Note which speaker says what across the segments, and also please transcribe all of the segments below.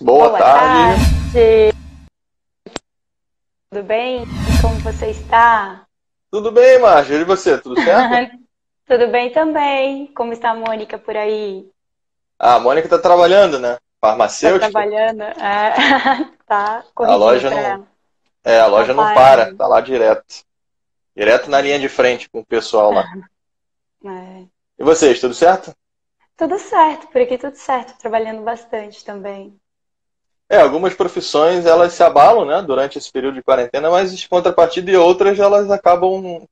Speaker 1: Boa, Boa tarde. tarde. Tudo bem? Como você está?
Speaker 2: Tudo bem, Márcia. E você? Tudo certo?
Speaker 1: Tudo bem também. Como está a Mônica por aí?
Speaker 2: Ah, a Mônica está trabalhando, né? Farmacêutica.
Speaker 1: Está trabalhando. É. tá
Speaker 2: A loja não. É, a loja não para. Tá lá direto. Direto na linha de frente com o pessoal lá. É. E vocês, tudo certo?
Speaker 1: Tudo certo, por aqui tudo certo, trabalhando bastante também.
Speaker 2: É, algumas profissões elas se abalam, né, durante esse período de quarentena, mas em contrapartida e outras elas acabam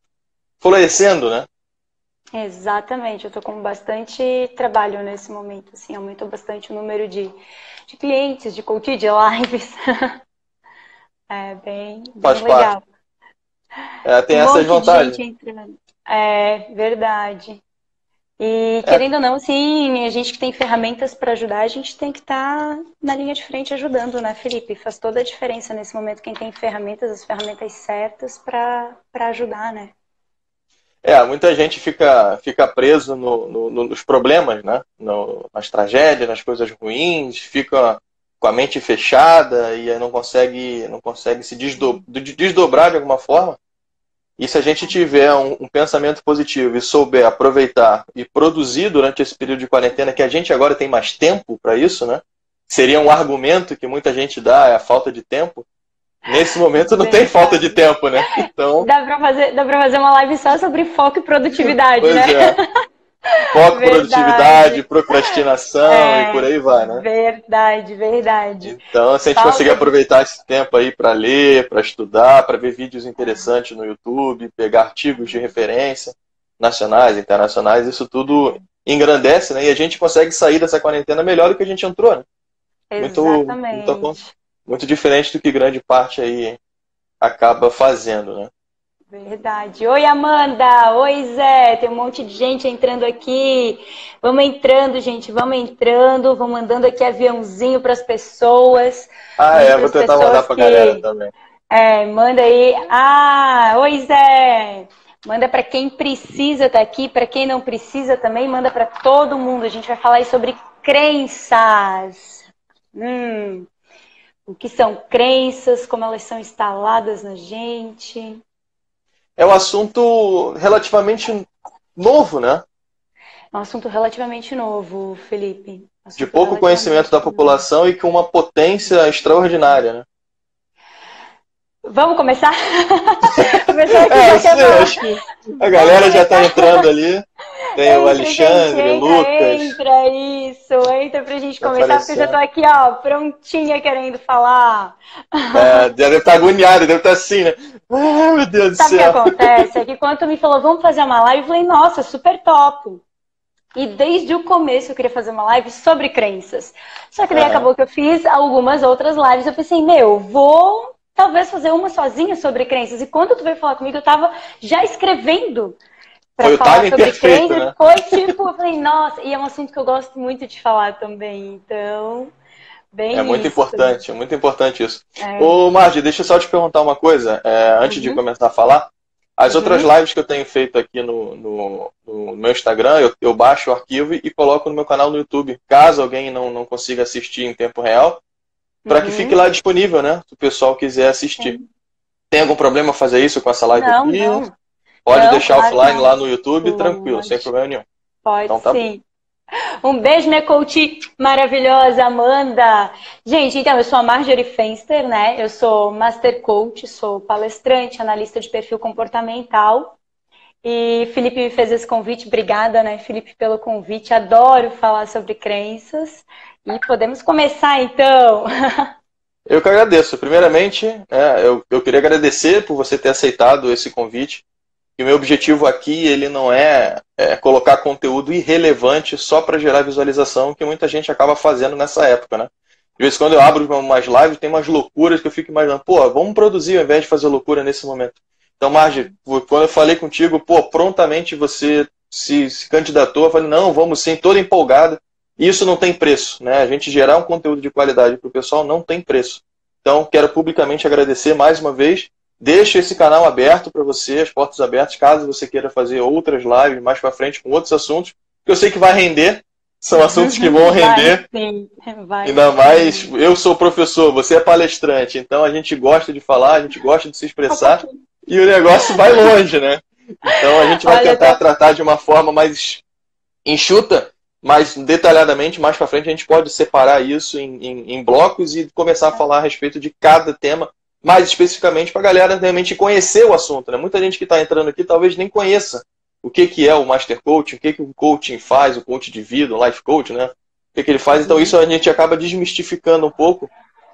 Speaker 2: florescendo, né?
Speaker 1: Exatamente, eu estou com bastante trabalho nesse momento, assim, aumentou bastante o número de, de clientes, de coach, de lives. é bem, bem legal.
Speaker 2: É, tem um essas vantagens.
Speaker 1: É verdade. E é. querendo ou não, sim, a gente que tem ferramentas para ajudar, a gente tem que estar tá na linha de frente ajudando, né, Felipe? Faz toda a diferença nesse momento quem tem ferramentas, as ferramentas certas para ajudar, né?
Speaker 2: É, muita gente fica, fica preso no, no, nos problemas, né? No, nas tragédias, nas coisas ruins, fica com a mente fechada e aí não consegue, não consegue se desdobrar de alguma forma. E se a gente tiver um, um, pensamento positivo e souber aproveitar e produzir durante esse período de quarentena, que a gente agora tem mais tempo para isso, né? Seria um argumento que muita gente dá, é a falta de tempo. Nesse momento não tem falta de tempo, né?
Speaker 1: Então. Dá para fazer, dá fazer uma live só sobre foco e produtividade, pois né? É.
Speaker 2: Foco, produtividade, procrastinação é, e por aí vai, né?
Speaker 1: Verdade, verdade.
Speaker 2: Então, se a gente Falta... conseguir aproveitar esse tempo aí para ler, para estudar, para ver vídeos interessantes no YouTube, pegar artigos de referência nacionais, internacionais, isso tudo engrandece, né? E a gente consegue sair dessa quarentena melhor do que a gente entrou, né?
Speaker 1: Exatamente.
Speaker 2: Muito, muito, muito diferente do que grande parte aí acaba fazendo, né?
Speaker 1: Verdade. Oi, Amanda. Oi, Zé. Tem um monte de gente entrando aqui. Vamos entrando, gente. Vamos entrando. Vamos mandando aqui aviãozinho para as pessoas.
Speaker 2: Ah, é. Vou tentar mandar para a que... galera também.
Speaker 1: É, manda aí. Ah, oi, Zé. Manda para quem precisa estar tá aqui, para quem não precisa também, manda para todo mundo. A gente vai falar aí sobre crenças. Hum, o que são crenças, como elas são instaladas na gente
Speaker 2: é um assunto relativamente novo, né?
Speaker 1: É um assunto relativamente novo, Felipe.
Speaker 2: de pouco conhecimento da população novo. e com uma potência extraordinária, né?
Speaker 1: Vamos começar?
Speaker 2: começar aqui, é, sim, acho que a galera já está entrando ali. Tem entra, o Alexandre, o Lucas.
Speaker 1: Entra, isso, entra pra gente começar, porque eu já tô aqui, ó, prontinha querendo falar.
Speaker 2: É, deve estar agoniada, deve estar assim, né? Ai, meu Deus
Speaker 1: Sabe
Speaker 2: do céu.
Speaker 1: Sabe o que acontece? É que quando tu me falou, vamos fazer uma live, eu falei, nossa, super top. E desde o começo eu queria fazer uma live sobre crenças. Só que daí uhum. acabou que eu fiz algumas outras lives. Eu pensei, meu, vou talvez fazer uma sozinha sobre crenças. E quando tu veio falar comigo, eu tava já escrevendo
Speaker 2: para falar sobre perfeito, crenças.
Speaker 1: Né? Foi tipo, eu falei, nossa, e é um assunto que eu gosto muito de falar também. Então, Bem
Speaker 2: é muito isso. importante, é muito importante isso. É. Ô, Marge, deixa eu só te perguntar uma coisa, é, antes uhum. de começar a falar. As uhum. outras lives que eu tenho feito aqui no, no, no meu Instagram, eu, eu, baixo o arquivo e coloco no meu canal no YouTube, caso alguém não, não consiga assistir em tempo real, para uhum. que fique lá disponível, né? Se o pessoal quiser assistir. Tem algum problema fazer isso com essa live
Speaker 1: não,
Speaker 2: aqui?
Speaker 1: Não.
Speaker 2: Pode não, deixar offline não. lá no YouTube, tranquilo, sem problema nenhum.
Speaker 1: Pode então, tá sim. Bom. Um beijo, minha coach maravilhosa, Amanda. Gente, então, eu sou a Marjorie Fenster, né? Eu sou Master Coach, sou palestrante, analista de perfil comportamental. E Felipe me fez esse convite. Obrigada, né, Felipe, pelo convite. Adoro falar sobre crenças. E podemos começar, então.
Speaker 2: Eu que agradeço. Primeiramente, é, eu, eu queria agradecer por você ter aceitado esse convite. E o meu objetivo aqui ele não é, é colocar conteúdo irrelevante só para gerar visualização, que muita gente acaba fazendo nessa época, né? De vez em quando eu abro umas lives, tem umas loucuras que eu fico imaginando, pô, vamos produzir ao invés de fazer loucura nesse momento. Então, Marge, quando eu falei contigo, pô, prontamente você se, se candidatou, eu falei, não, vamos sim, toda empolgada. Isso não tem preço, né? A gente gerar um conteúdo de qualidade para o pessoal não tem preço. Então, quero publicamente agradecer mais uma vez Deixo esse canal aberto para você, as portas abertas, caso você queira fazer outras lives mais para frente com outros assuntos, que eu sei que vai render. São assuntos que vão render. Vai, sim. Vai, Ainda mais, eu sou professor, você é palestrante, então a gente gosta de falar, a gente gosta de se expressar e o negócio vai longe, né? Então a gente vai Olha, tentar tô... tratar de uma forma mais enxuta, mais detalhadamente, mais para frente a gente pode separar isso em, em, em, blocos e começar a falar a respeito de cada tema, mais especificamente para a galera realmente conhecer o assunto. Né? Muita gente que está entrando aqui talvez nem conheça o que, que é o Master Coaching, o que, que o coaching faz, o coach de vida, o life coach, né? O que, que ele faz. Então isso a gente acaba desmistificando um pouco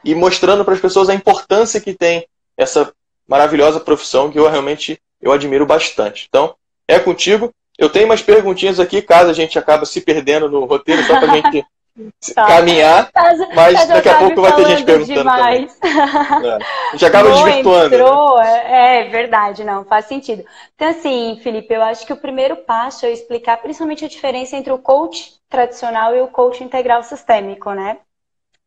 Speaker 2: e mostrando para as pessoas a importância que tem essa maravilhosa profissão que eu realmente eu admiro bastante. Então, é contigo. Eu tenho umas perguntinhas aqui, caso a gente acabe se perdendo no roteiro, só para a gente tá. caminhar, mas daqui a pouco vai ter gente perguntando demais. também. É. A gente acaba desvirtuando.
Speaker 1: Né? Entrou, né? É verdade, não, faz sentido. Então, assim, Felipe, eu acho que o primeiro passo é explicar principalmente a diferença entre o coach tradicional e o coach integral sistêmico, né?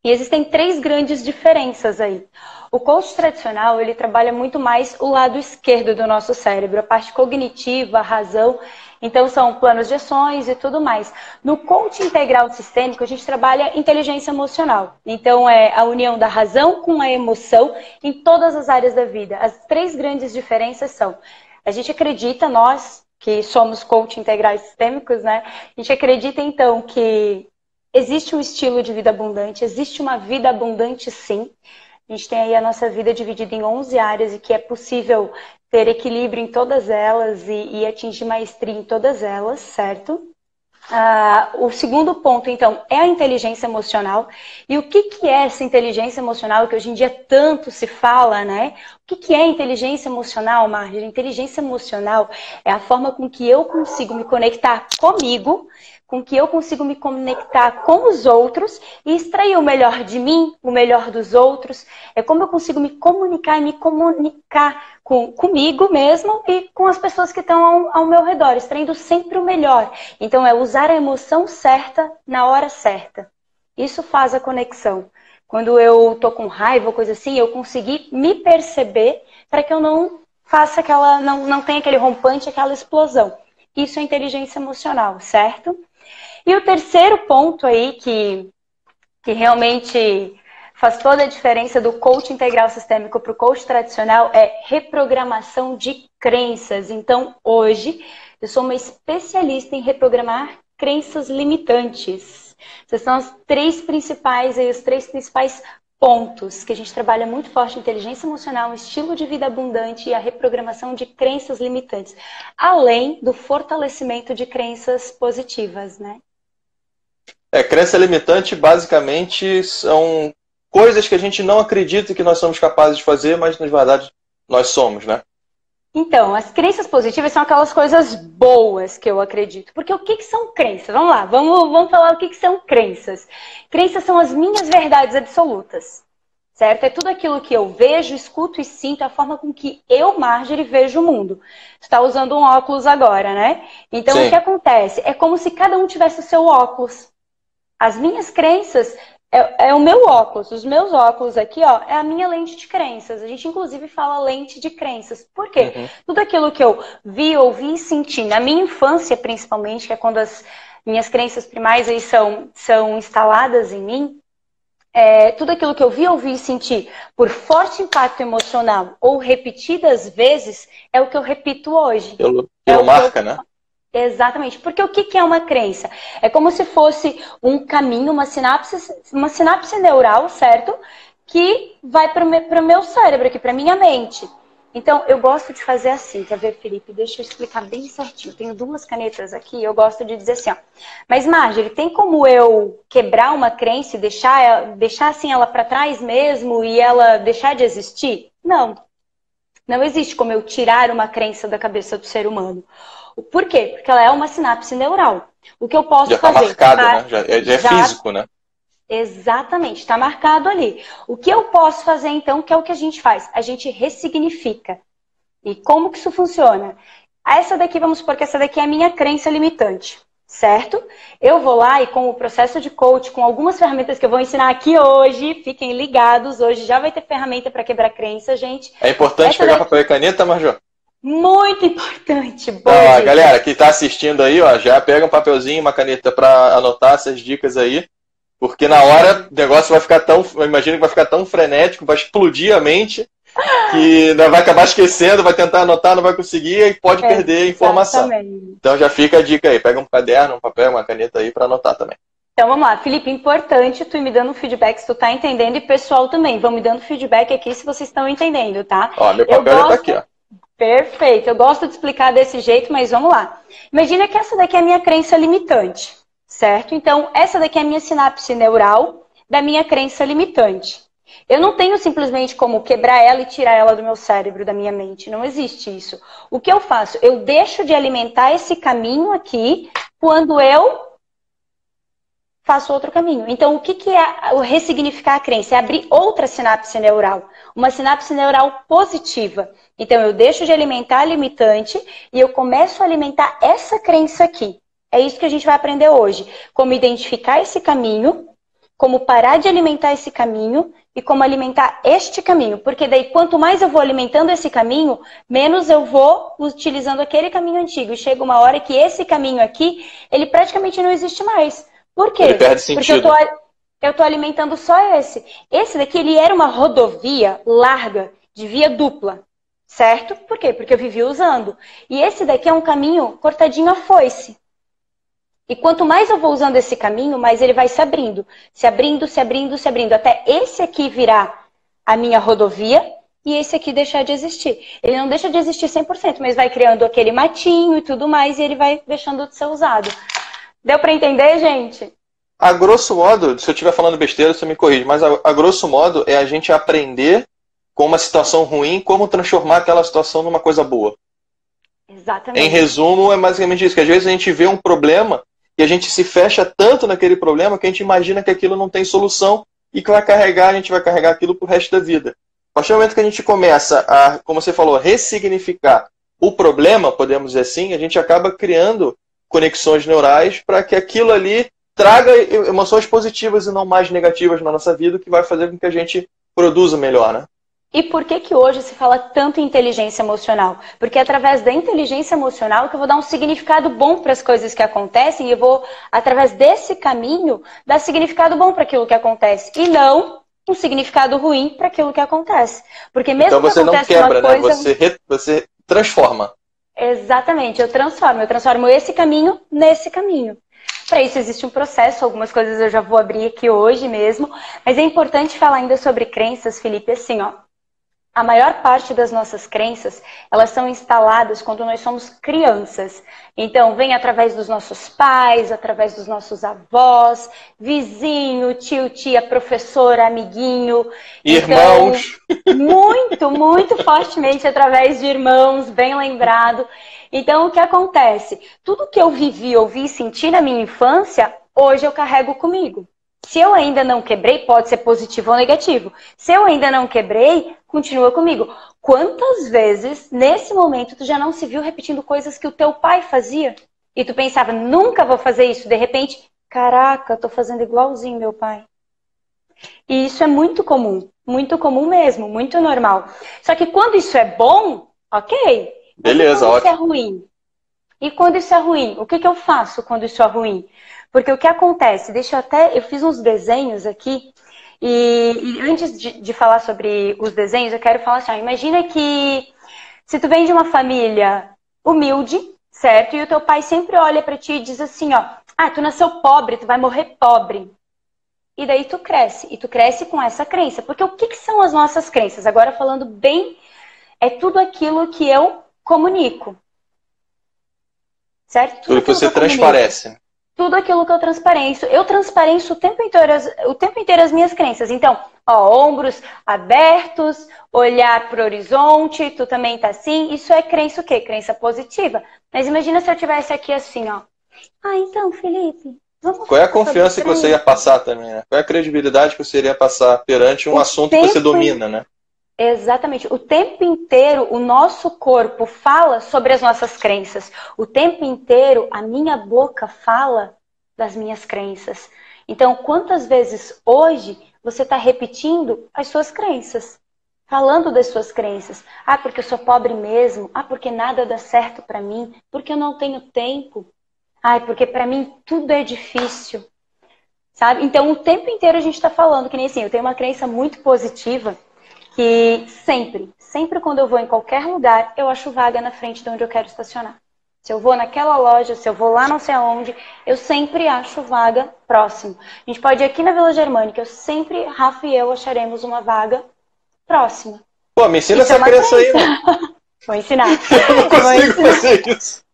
Speaker 1: E existem três grandes diferenças aí. O coach tradicional, ele trabalha muito mais o lado esquerdo do nosso cérebro, a parte cognitiva, a razão. Então, são planos de ações e tudo mais. No coach integral sistêmico, a gente trabalha inteligência emocional. Então, é a união da razão com a emoção em todas as áreas da vida. As três grandes diferenças são: a gente acredita, nós que somos coach integrais sistêmicos, né? A gente acredita, então, que existe um estilo de vida abundante, existe uma vida abundante, sim. A gente tem aí a nossa vida dividida em 11 áreas e que é possível ter equilíbrio em todas elas e, e atingir maestria em todas elas, certo? Ah, o segundo ponto, então, é a inteligência emocional. E o que, que é essa inteligência emocional que hoje em dia tanto se fala, né? O que, que é inteligência emocional, Marjorie? Inteligência emocional é a forma com que eu consigo me conectar comigo com que eu consigo me conectar com os outros e extrair o melhor de mim, o melhor dos outros. É como eu consigo me comunicar e me comunicar com, comigo mesmo e com as pessoas que estão ao, ao meu redor, extraindo sempre o melhor. Então, é usar a emoção certa na hora certa. Isso faz a conexão. Quando eu tô com raiva ou coisa assim, eu consegui me perceber para que eu não faça aquela, não, não tenha aquele rompante, aquela explosão. Isso é inteligência emocional, certo? E o terceiro ponto aí que, que realmente faz toda a diferença do coach integral sistêmico para o coach tradicional é reprogramação de crenças. Então, hoje, eu sou uma especialista em reprogramar crenças limitantes. Essas são as três principais, aí, os três principais pontos que a gente trabalha muito forte: inteligência emocional, estilo de vida abundante e a reprogramação de crenças limitantes, além do fortalecimento de crenças positivas, né?
Speaker 2: É, crença limitante basicamente são coisas que a gente não acredita que nós somos capazes de fazer, mas na verdade nós somos, né?
Speaker 1: Então, as crenças positivas são aquelas coisas boas que eu acredito. Porque o que, que são crenças? Vamos lá, vamos, vamos falar o que, que são crenças. Crenças são as minhas verdades absolutas. Certo? É tudo aquilo que eu vejo, escuto e sinto, a forma com que eu, Marjorie, vejo o mundo. Você está usando um óculos agora, né? Então, Sim. o que acontece? É como se cada um tivesse o seu óculos. As minhas crenças é, é, o meu óculos. Os meus óculos aqui, ó, é a minha lente de crenças. A gente, inclusive, fala lente de crenças. Por quê? Uhum. Tudo aquilo que eu vi, ouvi e senti na minha infância, principalmente, que é quando as minhas crenças primais aí são, são instaladas em mim, é, tudo aquilo que eu vi, ouvi e senti por forte impacto emocional ou repetidas vezes, é o que eu repito hoje.
Speaker 2: Pelo, pelo é marca, eu, né?
Speaker 1: Exatamente. Porque o que é uma crença? É como se fosse um caminho, uma sinapse, uma sinapse neural, certo? Que vai para o meu cérebro aqui, para minha mente. Então, eu gosto de fazer assim, quer ver, Felipe? Deixa eu explicar bem certinho. Tenho duas canetas aqui, eu gosto de dizer assim, ó. Mas, Marjorie, tem como eu quebrar uma crença e deixar, deixar assim ela para trás mesmo e ela deixar de existir? Não. Não existe como eu tirar uma crença da cabeça do ser humano. Por quê? Porque ela é uma sinapse neural. O que eu posso
Speaker 2: já
Speaker 1: tá fazer?
Speaker 2: Está marcado, né? Já, é, já é já... físico, né?
Speaker 1: Exatamente, está marcado ali. O que eu posso fazer então, que é o que a gente faz? A gente ressignifica. E como que isso funciona? Essa daqui, vamos supor que essa daqui é a minha crença limitante, certo? Eu vou lá e com o processo de coach, com algumas ferramentas que eu vou ensinar aqui hoje, fiquem ligados, hoje já vai ter ferramenta para quebrar crença, gente.
Speaker 2: É importante essa pegar daqui... papel e caneta, Marjô?
Speaker 1: Muito importante.
Speaker 2: Bom então, galera que está assistindo aí, ó, já pega um papelzinho, uma caneta para anotar essas dicas aí. Porque na hora o negócio vai ficar tão. Imagina que vai ficar tão frenético, vai explodir a mente, que vai acabar esquecendo, vai tentar anotar, não vai conseguir e pode é, perder a informação. Então já fica a dica aí, pega um caderno, um papel, uma caneta aí para anotar também.
Speaker 1: Então vamos lá, Felipe, importante tu ir me dando feedback se tu tá entendendo e pessoal também, vão me dando feedback aqui se vocês estão entendendo, tá?
Speaker 2: Ó, meu papel gosto... tá aqui, ó.
Speaker 1: Perfeito, eu gosto de explicar desse jeito, mas vamos lá. Imagina que essa daqui é a minha crença limitante, certo? Então, essa daqui é a minha sinapse neural da minha crença limitante. Eu não tenho simplesmente como quebrar ela e tirar ela do meu cérebro, da minha mente. Não existe isso. O que eu faço? Eu deixo de alimentar esse caminho aqui quando eu faço outro caminho. Então, o que, que é o ressignificar a crença? É abrir outra sinapse neural, uma sinapse neural positiva. Então, eu deixo de alimentar a limitante e eu começo a alimentar essa crença aqui. É isso que a gente vai aprender hoje. Como identificar esse caminho, como parar de alimentar esse caminho e como alimentar este caminho. Porque daí, quanto mais eu vou alimentando esse caminho, menos eu vou utilizando aquele caminho antigo. E chega uma hora que esse caminho aqui, ele praticamente não existe mais. Por quê?
Speaker 2: Ele perde sentido.
Speaker 1: Porque eu tô, eu tô alimentando só esse. Esse daqui, ele era uma rodovia larga, de via dupla. Certo? Por quê? Porque eu vivia usando. E esse daqui é um caminho cortadinho a foice. E quanto mais eu vou usando esse caminho, mais ele vai se abrindo. Se abrindo, se abrindo, se abrindo. Até esse aqui virar a minha rodovia e esse aqui deixar de existir. Ele não deixa de existir 100%, mas vai criando aquele matinho e tudo mais e ele vai deixando de ser usado. Deu para entender, gente?
Speaker 2: A grosso modo, se eu estiver falando besteira, você me corrige, mas a, a, grosso modo é a gente aprender com uma situação ruim como transformar aquela situação numa coisa boa.
Speaker 1: Exatamente.
Speaker 2: Em resumo, é basicamente isso, que às vezes a gente vê um problema e a gente se fecha tanto naquele problema que a gente imagina que aquilo não tem solução e que vai carregar, a gente vai carregar aquilo pro resto da vida. A partir do momento que a gente começa a, como você falou, ressignificar o problema, podemos dizer assim, a gente acaba criando conexões neurais para que aquilo ali traga emoções positivas e não mais negativas na nossa vida, que vai fazer com que a gente produza melhor, né?
Speaker 1: E por que que hoje se fala tanto em inteligência emocional? Porque é através da inteligência emocional que eu vou dar um significado bom para as coisas que acontecem e eu vou, através desse caminho, dar significado bom para aquilo que acontece. E não um significado ruim para aquilo que acontece. Porque mesmo
Speaker 2: então você
Speaker 1: que
Speaker 2: não quebra, né? coisa... Você, re... você transforma.
Speaker 1: Exatamente, eu transformo. Eu transformo esse caminho nesse caminho. Para isso existe um processo, algumas coisas eu já vou abrir aqui hoje mesmo, mas é importante falar ainda sobre crenças, Felipe, assim, ó a maior parte das nossas crenças, elas são instaladas quando nós somos crianças. Então, vem através dos nossos pais, através dos nossos avós, vizinho, tio, tia, professora, amiguinho.
Speaker 2: Irmãos.
Speaker 1: Então, muito, muito fortemente através de irmãos, bem lembrado. Então, o que acontece? Tudo que eu vivi, ouvi e senti na minha infância, hoje eu carrego comigo. Se eu ainda não quebrei, pode ser positivo ou negativo. Se eu ainda não quebrei, continua comigo. Quantas vezes, nesse momento, tu já não se viu repetindo coisas que o teu pai fazia? E tu pensava, nunca vou fazer isso. De repente, caraca, tô fazendo igualzinho meu pai. E isso é muito comum. Muito comum mesmo, muito normal. Só que quando isso é bom, ok.
Speaker 2: Beleza,
Speaker 1: quando
Speaker 2: ótimo.
Speaker 1: isso é ruim? E quando isso é ruim? O que, que eu faço quando isso é ruim? Porque o que acontece? Deixa eu até. Eu fiz uns desenhos aqui. E, e antes de, de, falar sobre os desenhos, eu quero falar assim: ó, imagina que se tu vem de uma família humilde, certo? E o teu pai sempre olha para ti e diz assim: ó, ah, tu nasceu pobre, tu vai morrer pobre. E daí tu cresce, e tu cresce com essa crença. Porque o que, que são as nossas crenças? Agora falando bem, é tudo aquilo que eu comunico. Certo?
Speaker 2: Tudo, tudo que você transparece
Speaker 1: tudo aquilo que eu transparenço. Eu transparenço o tempo inteiro as, o tempo inteiro as minhas crenças. Então, ó, ombros abertos, olhar para o horizonte, tu também tá assim. Isso é crença o quê? Crença positiva. Mas imagina se eu tivesse aqui assim, ó. Ah, então, Felipe,
Speaker 2: vamos Qual é a confiança que você ia passar também, né? Qual é a credibilidade que você iria passar perante um o assunto que você domina, né?
Speaker 1: Exatamente. O tempo inteiro o nosso corpo fala sobre as nossas crenças. O tempo inteiro a minha boca fala das minhas crenças. Então, quantas vezes hoje você está repetindo as suas crenças? falando das suas crenças. Ah, porque eu sou pobre mesmo. Ah, porque nada dá certo para mim. Porque eu não tenho tempo. Ah, porque para mim tudo é difícil. Sabe? Então, o tempo inteiro a gente está falando que nem assim, eu tenho uma crença muito positiva que sempre, sempre quando eu vou em qualquer lugar, eu acho vaga na frente de onde eu quero estacionar. Se eu vou naquela loja, se eu vou lá não sei aonde, eu sempre acho vaga próximo. A gente pode ir aqui na Vila Germânica, eu sempre, Rafa e eu acharemos uma vaga próxima.
Speaker 2: Pô, me ensina isso essa é crença aí.
Speaker 1: Vou ensinar.
Speaker 2: Eu não consigo fazer isso.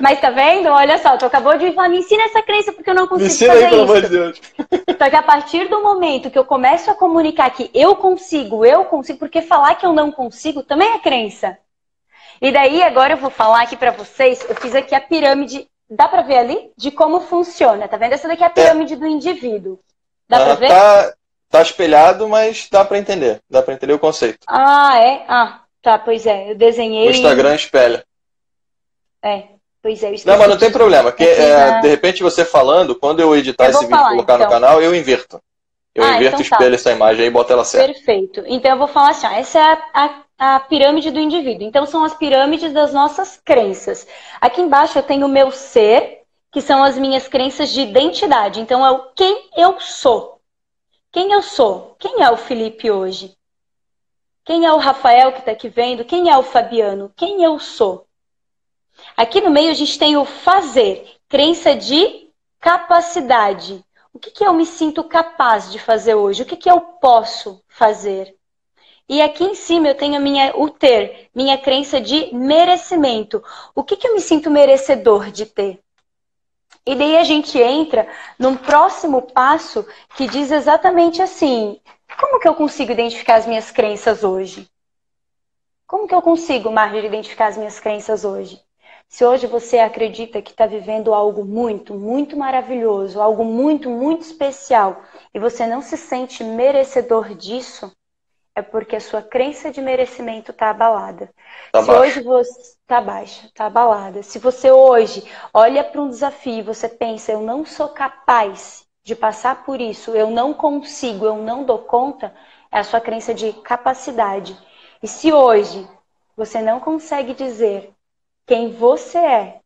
Speaker 1: Mas tá vendo? Olha só, tu acabou de falar, me ensina essa crença porque eu não consigo me ensina fazer aí, pelo amor de Deus. Só que a partir do momento que eu começo a comunicar que eu consigo, eu consigo, porque falar que eu não consigo também é crença. E daí agora eu vou falar aqui para vocês, eu fiz aqui a pirâmide, dá para ver ali? De como funciona, tá vendo? Essa daqui é a pirâmide é. do indivíduo. Dá ah, para ver?
Speaker 2: Tá, tá espelhado, mas dá para entender, dá para entender o conceito.
Speaker 1: Ah, é? Ah, tá, pois é, eu desenhei...
Speaker 2: O Instagram espelha.
Speaker 1: É, pois é.
Speaker 2: Não, mas não tem problema. Que, é, de repente você falando, quando eu editar eu esse vídeo e colocar então. no canal, eu inverto. Eu ah, inverto então tá. espelho tá. essa imagem e boto ela certa.
Speaker 1: Perfeito. Então eu vou falar assim, ó, essa é a, a, a, pirâmide do indivíduo. Então são as pirâmides das nossas crenças. Aqui embaixo eu tenho o meu ser, que são as minhas crenças de identidade. Então é o quem eu sou. Quem eu sou? Quem é o Felipe hoje? Quem é o Rafael que está aqui vendo? Quem é o Fabiano? Quem eu sou? Aqui no meio a gente tem o fazer, crença de capacidade. O que, que eu me sinto capaz de fazer hoje? O que, que eu posso fazer? E aqui em cima eu tenho minha, o ter, minha crença de merecimento. O que, que eu me sinto merecedor de ter? E daí a gente entra num próximo passo que diz exatamente assim: como que eu consigo identificar as minhas crenças hoje? Como que eu consigo, Marjorie, identificar as minhas crenças hoje? Se hoje você acredita que está vivendo algo muito, muito maravilhoso, algo muito, muito especial, e você não se sente merecedor disso, é porque a sua crença de merecimento está abalada. Tá se hoje você está baixa, está abalada. Se você hoje olha para um desafio e você pensa, eu não sou capaz de passar por isso, eu não consigo, eu não dou conta, é a sua crença de capacidade. E se hoje você não consegue dizer quem você é,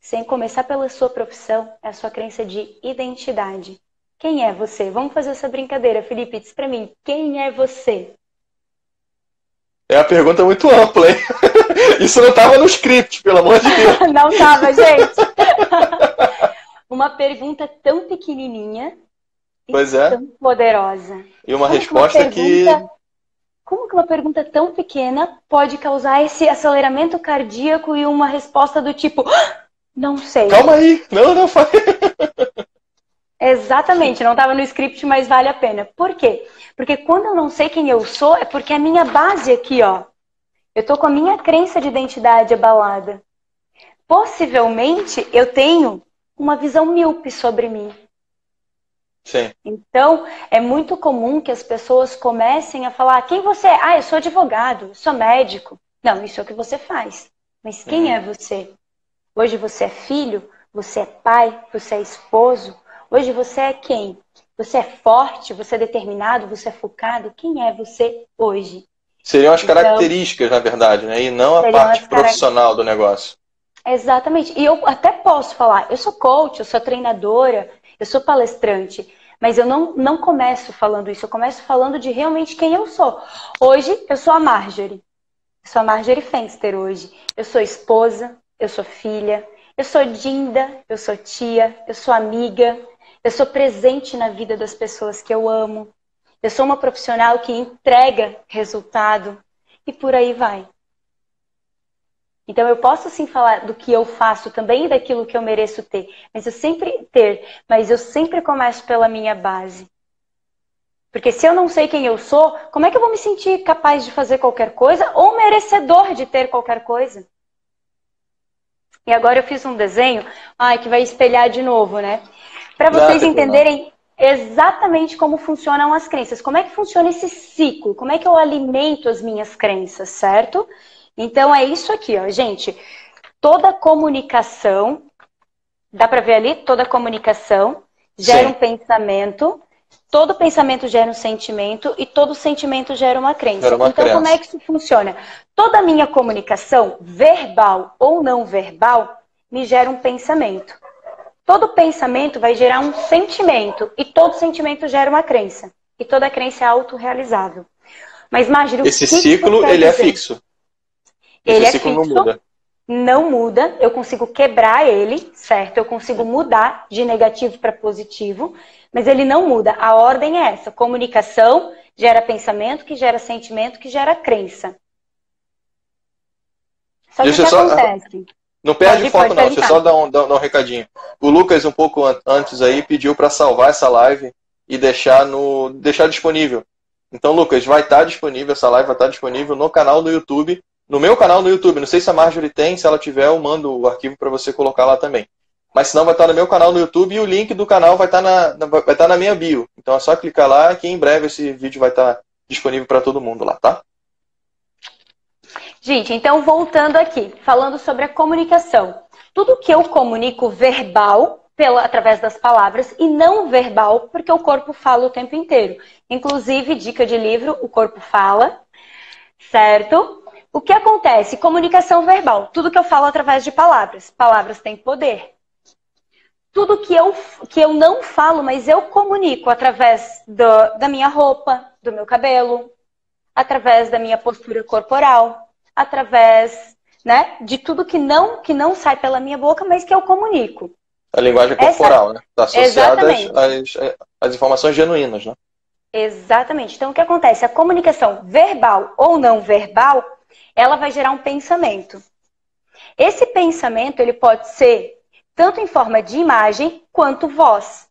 Speaker 1: sem começar pela sua profissão, é a sua crença de identidade. Quem é você? Vamos fazer essa brincadeira, Felipe. Diz pra mim, quem é você?
Speaker 2: É uma pergunta muito ampla, hein? Isso não estava no script, pelo amor de Deus.
Speaker 1: não estava, gente. uma pergunta tão pequenininha
Speaker 2: pois é.
Speaker 1: tão poderosa.
Speaker 2: E uma resposta uma pergunta... que
Speaker 1: como que uma pergunta tão pequena pode causar esse aceleramento cardíaco e uma resposta do tipo, ah, não sei.
Speaker 2: Calma aí, não, não faz.
Speaker 1: Exatamente, não estava no script, mas vale a pena. Por quê? Porque quando eu não sei quem eu sou, é porque a minha base aqui, ó, eu tô com a minha crença de identidade abalada. Possivelmente eu tenho uma visão míope sobre mim.
Speaker 2: Sim.
Speaker 1: Então, é muito comum que as pessoas comecem a falar: quem você é? Ah, eu sou advogado, sou médico. Não, isso é o que você faz. Mas quem uhum. é você? Hoje você é filho, você é pai, você é esposo. Hoje você é quem? Você é forte, você é determinado, você é focado. Quem é você hoje?
Speaker 2: Seriam as então, características, na verdade, né? E não a parte profissional do negócio.
Speaker 1: Exatamente. E eu até posso falar, eu sou coach, eu sou treinadora, eu sou palestrante, mas eu não, não começo falando isso, eu começo falando de realmente quem eu sou. Hoje, eu sou a Marjorie. Eu sou a Marjorie Fenster hoje. Eu sou esposa, eu sou filha, eu sou Dinda, eu sou tia, eu sou amiga, eu sou presente na vida das pessoas que eu amo. Eu sou uma profissional que entrega resultado e por aí vai. Então eu posso sim falar do que eu faço também e daquilo que eu mereço ter, mas eu sempre ter, mas eu sempre começo pela minha base. Porque se eu não sei quem eu sou, como é que eu vou me sentir capaz de fazer qualquer coisa ou merecedor de ter qualquer coisa? E agora eu fiz um desenho, ai, que vai espelhar de novo, né? Para vocês entenderem exatamente como funcionam as crenças. Como é que funciona esse ciclo? Como é que eu alimento as minhas crenças, certo? Então é isso aqui, ó, gente. Toda comunicação, dá para ver ali? Toda comunicação gera Sim. um pensamento. todo pensamento gera um sentimento e todo sentimento gera uma crença.
Speaker 2: Uma
Speaker 1: então,
Speaker 2: crença.
Speaker 1: como é que isso funciona? Toda a minha comunicação, verbal ou não verbal, me gera um pensamento. Todo pensamento vai gerar um sentimento e todo sentimento gera uma crença. E toda crença é autorrealizável. Mas Marjorie,
Speaker 2: Esse ciclo, ele é
Speaker 1: dizer?
Speaker 2: Fixo. Esse
Speaker 1: Ele é
Speaker 2: ciclo não
Speaker 1: fixo.
Speaker 2: muda.
Speaker 1: não muda, eu consigo quebrar ele, certo? Eu consigo mudar de negativo para positivo, mas ele não muda. A ordem é essa: comunicação gera pensamento, que gera sentimento, que gera crença. Só que
Speaker 2: Deixa
Speaker 1: o que
Speaker 2: só-
Speaker 1: acontece?
Speaker 2: Não perde
Speaker 1: Pode-
Speaker 2: foco,
Speaker 1: pode
Speaker 2: não. Deixa eu só dar um, dar, um recadinho. O Lucas, um pouco an- antes aí, pediu para salvar essa live e deixar, no, deixar disponível. Então, Lucas, vai estar disponível, essa live vai estar disponível no canal do YouTube, no meu canal no YouTube. Não sei se a Marjorie tem, se ela tiver, eu mando o arquivo para você colocar lá também. Mas se não, vai estar no meu canal no YouTube e o link do canal vai estar na, na- vai estar na minha bio. Então é só clicar lá que em breve esse vídeo vai estar disponível para todo mundo lá, tá?
Speaker 1: Gente, então voltando aqui, falando sobre a comunicação. Tudo que eu comunico verbal, pela, através das palavras, e não verbal, porque o corpo fala o tempo inteiro. Inclusive, dica de livro, o corpo fala, certo? O que acontece? Comunicação verbal. Tudo que eu falo através de palavras. Palavras têm poder. Tudo que eu, que eu não falo, mas eu comunico através do- da minha roupa, do meu cabelo, através da minha postura corporal, através né, de tudo que não, que não sai pela minha boca, mas que eu comunico.
Speaker 2: A linguagem
Speaker 1: Essa-
Speaker 2: corporal, né? Está associada às, às informações genuínas, né?
Speaker 1: Exatamente. Então, o que acontece? A comunicação verbal ou não verbal, ela vai gerar um pensamento. Esse pensamento, ele pode ser tanto em forma de imagem quanto voz.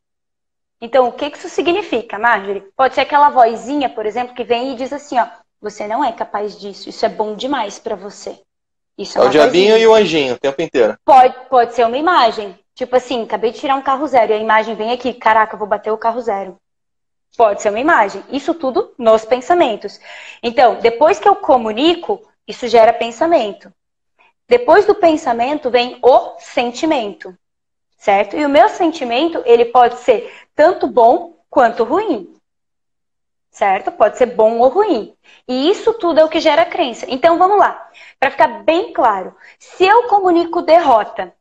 Speaker 1: Então, o que isso significa, Marjorie? Pode ser aquela vozinha, por exemplo, que vem e diz assim, ó, você não é capaz disso, isso é bom demais pra você. Isso
Speaker 2: É o
Speaker 1: uma
Speaker 2: diabinho
Speaker 1: vozinha.
Speaker 2: e o anjinho o tempo inteiro.
Speaker 1: Pode, pode ser uma imagem. Tipo assim, acabei de tirar um carro zero e a imagem vem aqui, caraca, eu vou bater o carro zero. Pode ser uma imagem. Isso tudo nos pensamentos. Então, depois que eu comunico, isso gera pensamento. Depois do pensamento vem o sentimento, certo? E o meu sentimento, ele pode ser tanto bom quanto ruim. Certo? Pode ser bom ou ruim. E isso tudo é o que gera crença. Então vamos lá. Para ficar bem claro, se eu comunico derrota,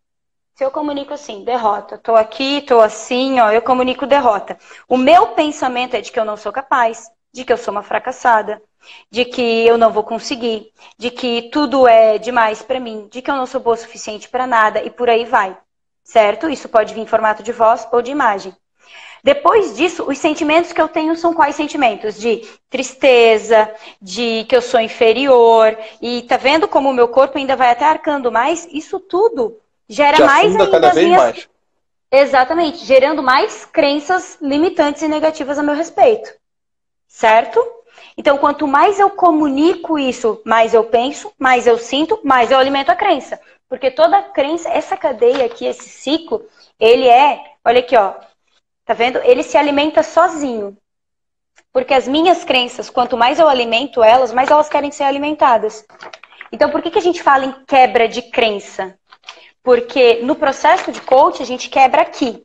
Speaker 1: se eu comunico assim, derrota, tô aqui, tô assim, ó, eu comunico derrota. O meu pensamento é de que eu não sou capaz, de que eu sou uma fracassada, de que eu não vou conseguir, de que tudo é demais para mim, de que eu não sou boa o suficiente para nada e por aí vai. Certo? Isso pode vir em formato de voz ou de imagem. Depois disso, os sentimentos que eu tenho são quais sentimentos? De tristeza, de que eu sou inferior. E tá vendo como o meu corpo ainda vai até arcando mais? Isso tudo gera
Speaker 2: Te
Speaker 1: mais ainda as minhas.
Speaker 2: mais.
Speaker 1: Exatamente, gerando mais crenças limitantes e negativas a meu respeito. Certo? Então, quanto mais eu comunico isso, mais eu penso, mais eu sinto, mais eu alimento a crença. Porque toda crença, essa cadeia aqui, esse ciclo, ele é, olha aqui, ó, tá vendo? Ele se alimenta sozinho. Porque as minhas crenças, quanto mais eu alimento elas, mais elas querem ser alimentadas. Então, por que, que a gente fala em quebra de crença? Porque no processo de coach, a gente quebra aqui,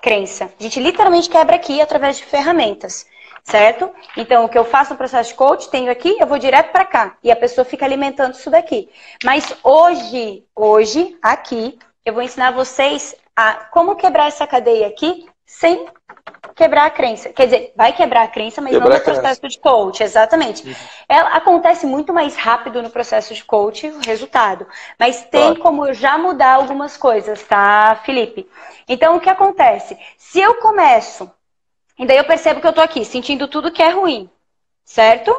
Speaker 1: crença. A gente literalmente quebra aqui através de ferramentas, certo? Então, o que eu faço no processo de coach, tenho aqui, eu vou direto para cá. E a pessoa fica alimentando isso daqui. Mas hoje, hoje, aqui, eu vou ensinar vocês a como quebrar essa cadeia aqui sem quebrar a crença. Quer dizer, vai quebrar a crença, mas
Speaker 2: Quebrar
Speaker 1: não no processo de coach, exatamente. Ela acontece muito mais rápido no processo de coach, o resultado. Mas tem
Speaker 2: Claro.
Speaker 1: como eu já mudar algumas coisas, tá, Felipe? Então, o que acontece? Se eu começo, e daí eu percebo que eu tô aqui sentindo tudo que é ruim, certo?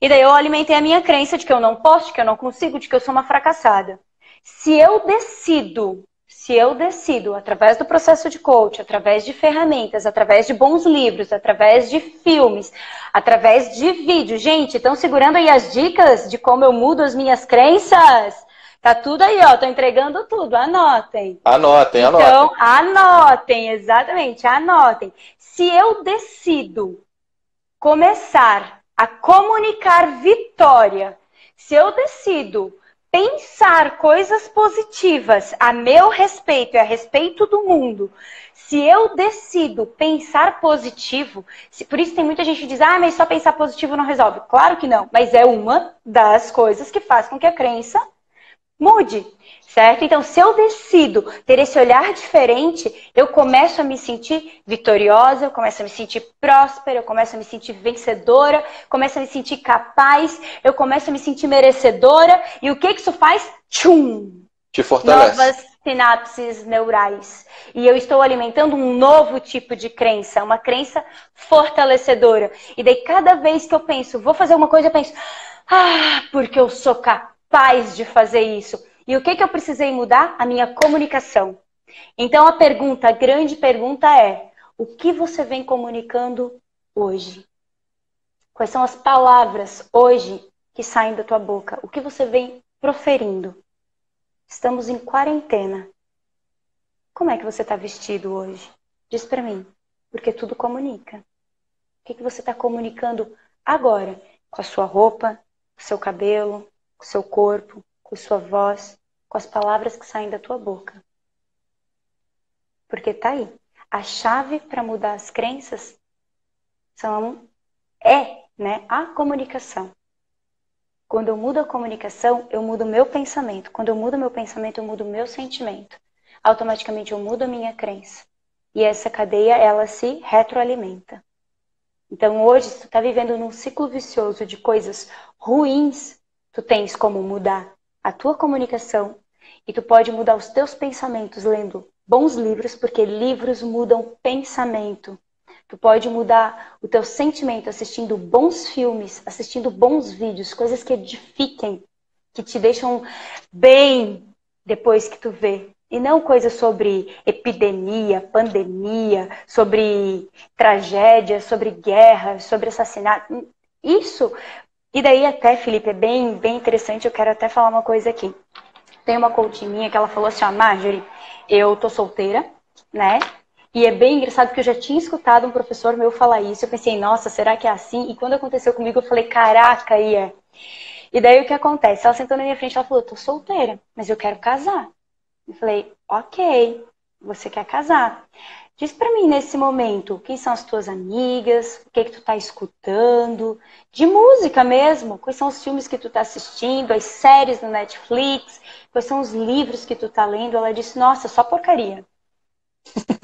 Speaker 1: E daí eu alimentei a minha crença de que eu não posso, de que eu não consigo, de que eu sou uma fracassada. Se eu decido, se eu decido, através do processo de coach, através de ferramentas, através de bons livros, através de filmes, através de vídeos, gente, estão segurando aí as dicas de como eu mudo as minhas crenças? Tá tudo aí, ó, tô entregando tudo, anotem.
Speaker 2: Anotem, anotem.
Speaker 1: Então, anotem, exatamente, anotem. Se eu decido começar a comunicar vitória, se eu decido pensar coisas positivas a meu respeito e a respeito do mundo, se eu decido pensar positivo, se, por isso tem muita gente que diz, ah, mas só pensar positivo não resolve. Claro que não, mas é uma das coisas que faz com que a crença mude, certo? Então, se eu decido ter esse olhar diferente, eu começo a me sentir vitoriosa, eu começo a me sentir próspera, eu começo a me sentir vencedora, começo a me sentir capaz, eu começo a me sentir merecedora. E o que, que isso faz? Tchum!
Speaker 2: Te fortalece.
Speaker 1: Novas sinapses neurais. E eu estou alimentando um novo tipo de crença, uma crença fortalecedora. E daí, cada vez que eu penso, vou fazer uma coisa, eu penso, ah, porque eu sou capaz de fazer isso. E o que, que eu precisei mudar? A minha comunicação. Então, a pergunta, a grande pergunta é: o que você vem comunicando hoje? Quais são as palavras hoje que saem da tua boca? O que você vem proferindo? Estamos em quarentena. Como é que você está vestido hoje? Diz para mim, porque tudo comunica. O que, que você está comunicando agora? Com a sua roupa, com o seu cabelo, com o seu corpo, com a sua voz, com as palavras que saem da tua boca. Porque tá aí. A chave para mudar as crenças são é, né, a comunicação. Quando eu mudo a comunicação, eu mudo o meu pensamento. Quando eu mudo meu pensamento, eu mudo o meu sentimento. Automaticamente eu mudo a minha crença. E essa cadeia, ela se retroalimenta. Então hoje, se tu está vivendo num ciclo vicioso de coisas ruins, tu tens como mudar a tua comunicação e tu pode mudar os teus pensamentos lendo bons livros, porque livros mudam pensamento. Tu pode mudar o teu sentimento assistindo bons filmes, assistindo bons vídeos, coisas que edifiquem, que te deixam bem depois que tu vê. E não coisas sobre epidemia, pandemia, sobre tragédia, sobre guerra, sobre assassinato. Isso. E daí até, Felipe, é bem, bem interessante, eu quero até falar uma coisa aqui. Tem uma coach minha que ela falou assim, ó, Marjorie, eu tô solteira, né? E é bem engraçado porque eu já tinha escutado um professor meu falar isso. Eu pensei, nossa, será que é assim? E quando aconteceu comigo, eu falei, caraca, e é. E daí o que acontece? Ela sentou na minha frente ela falou, eu tô solteira, mas eu quero casar. Eu falei, ok, você quer casar. Diz para mim nesse momento, quem são as tuas amigas, o que que tu tá escutando, de música mesmo, quais são os filmes que tu tá assistindo, as séries no Netflix, quais são os livros que tu tá lendo. Ela disse, nossa, só porcaria.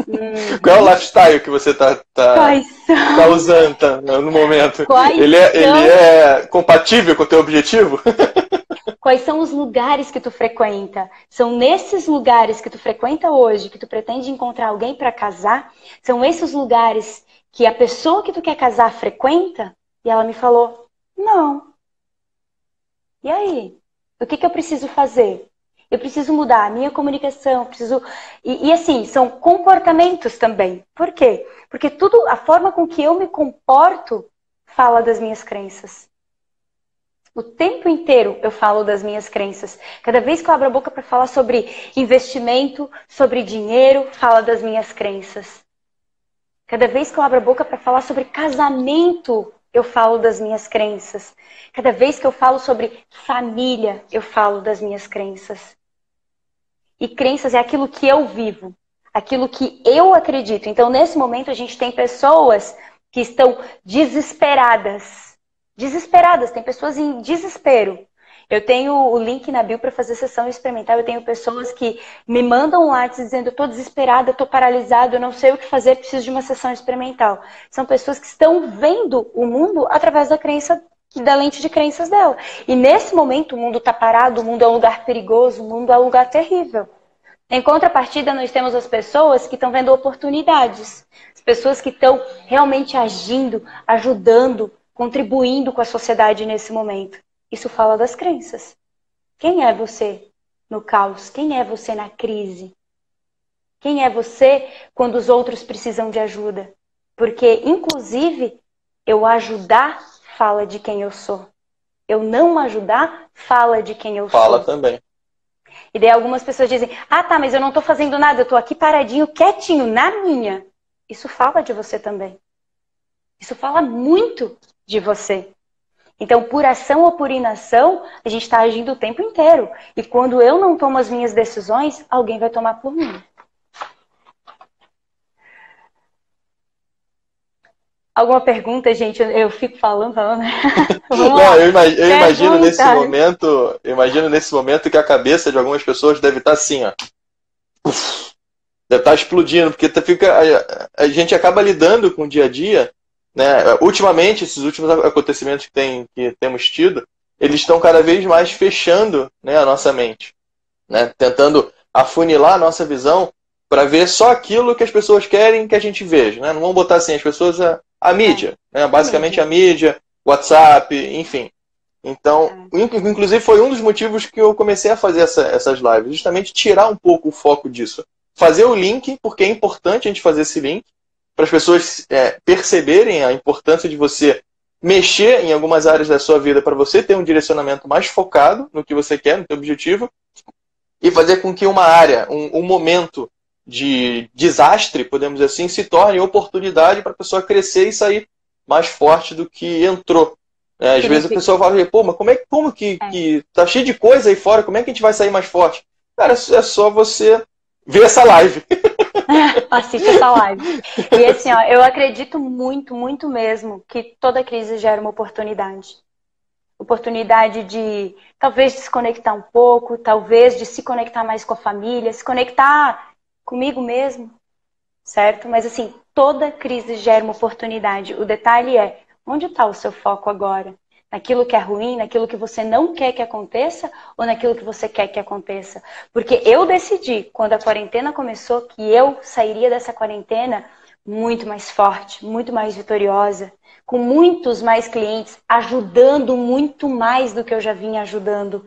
Speaker 2: Hum. Qual é o lifestyle que você tá, tá, tá usando tá, no momento? ele é, ele é compatível com o teu objetivo?
Speaker 1: Quais são os lugares que tu frequenta? São nesses lugares que tu frequenta hoje que tu pretende encontrar alguém para casar? São esses lugares que a pessoa que tu quer casar frequenta? E ela me falou: não. E aí? O que, que eu preciso fazer? Eu preciso mudar a minha comunicação, preciso. E, e, assim, são comportamentos também. Por quê? Porque tudo, a forma com que eu me comporto fala das minhas crenças. O tempo inteiro eu falo das minhas crenças. Cada vez que eu abro a boca para falar sobre investimento, sobre dinheiro, fala das minhas crenças. Cada vez que eu abro a boca para falar sobre casamento, eu falo das minhas crenças. Cada vez que eu falo sobre família, eu falo das minhas crenças. E crenças é aquilo que eu vivo, aquilo que eu acredito. Então, nesse momento, a gente tem pessoas que estão desesperadas. Desesperadas, tem pessoas em desespero. Eu tenho o link na bio para fazer sessão experimental. Eu tenho pessoas que me mandam um WhatsApp dizendo: estou desesperada, estou paralisada, eu não sei o que fazer, preciso de uma sessão experimental. São pessoas que estão vendo o mundo através da crença da lente de crenças dela. E nesse momento o mundo está parado, o mundo é um lugar perigoso, o mundo é um lugar terrível. Em contrapartida, nós temos as pessoas que estão vendo oportunidades, as pessoas que estão realmente agindo, ajudando, contribuindo com a sociedade nesse momento. Isso fala das crenças. Quem é você no caos? Quem é você na crise? Quem é você quando os outros precisam de ajuda? Porque, inclusive, eu ajudar fala de quem eu sou. Eu não ajudar fala de quem eu
Speaker 2: fala
Speaker 1: sou.
Speaker 2: Fala também.
Speaker 1: E daí algumas pessoas dizem: Ah, tá, mas eu não estou fazendo nada, eu estou aqui paradinho, quietinho, na minha. Isso fala de você também. Isso fala muito de você. Então, por ação ou por inação, a gente está agindo o tempo inteiro. E quando eu não tomo as minhas decisões, alguém vai tomar por mim. Alguma pergunta, gente? Eu, fico falando, falando.
Speaker 2: Não, eu, imagino, eu imagino nesse momento, eu imagino nesse momento que a cabeça de algumas pessoas deve estar assim, ó. Deve estar explodindo, porque fica, a, a gente acaba lidando com o dia a dia, né? Ultimamente, esses últimos acontecimentos que, tem, que temos tido, eles estão cada vez mais fechando né, a nossa mente, né? Tentando afunilar a nossa visão para ver só aquilo que as pessoas querem que a gente veja, né? Não vamos botar assim, as pessoas a mídia, né? basicamente a mídia, WhatsApp, enfim. Então, é. inclusive foi um dos motivos que eu comecei a fazer essa, essas lives, justamente tirar um pouco o foco disso. Fazer o link, porque é importante a gente fazer esse link, para as pessoas é, perceberem a importância de você mexer em algumas áreas da sua vida para você ter um direcionamento mais focado no que você quer, no seu objetivo, e fazer com que uma área, um, um momento de desastre, podemos dizer assim, se torne oportunidade para a pessoa crescer e sair mais forte do que entrou. É, às vezes a pessoa fala, pô, mas como é como que, é. que tá cheio de coisa aí fora, como é que a gente vai sair mais forte? Cara, é só você ver essa live.
Speaker 1: Assiste essa live. E assim, ó, eu acredito muito, muito mesmo que toda crise gera uma oportunidade. Oportunidade de talvez desconectar um pouco, talvez de se conectar mais com a família, se conectar comigo mesmo, certo? Mas assim, toda crise gera uma oportunidade. O detalhe é, onde está o seu foco agora? Naquilo que é ruim, naquilo que você não quer que aconteça ou naquilo que você quer que aconteça? Porque eu decidi, quando a quarentena começou, que eu sairia dessa quarentena muito mais forte, muito mais vitoriosa, com muitos mais clientes, ajudando muito mais do que eu já vinha ajudando.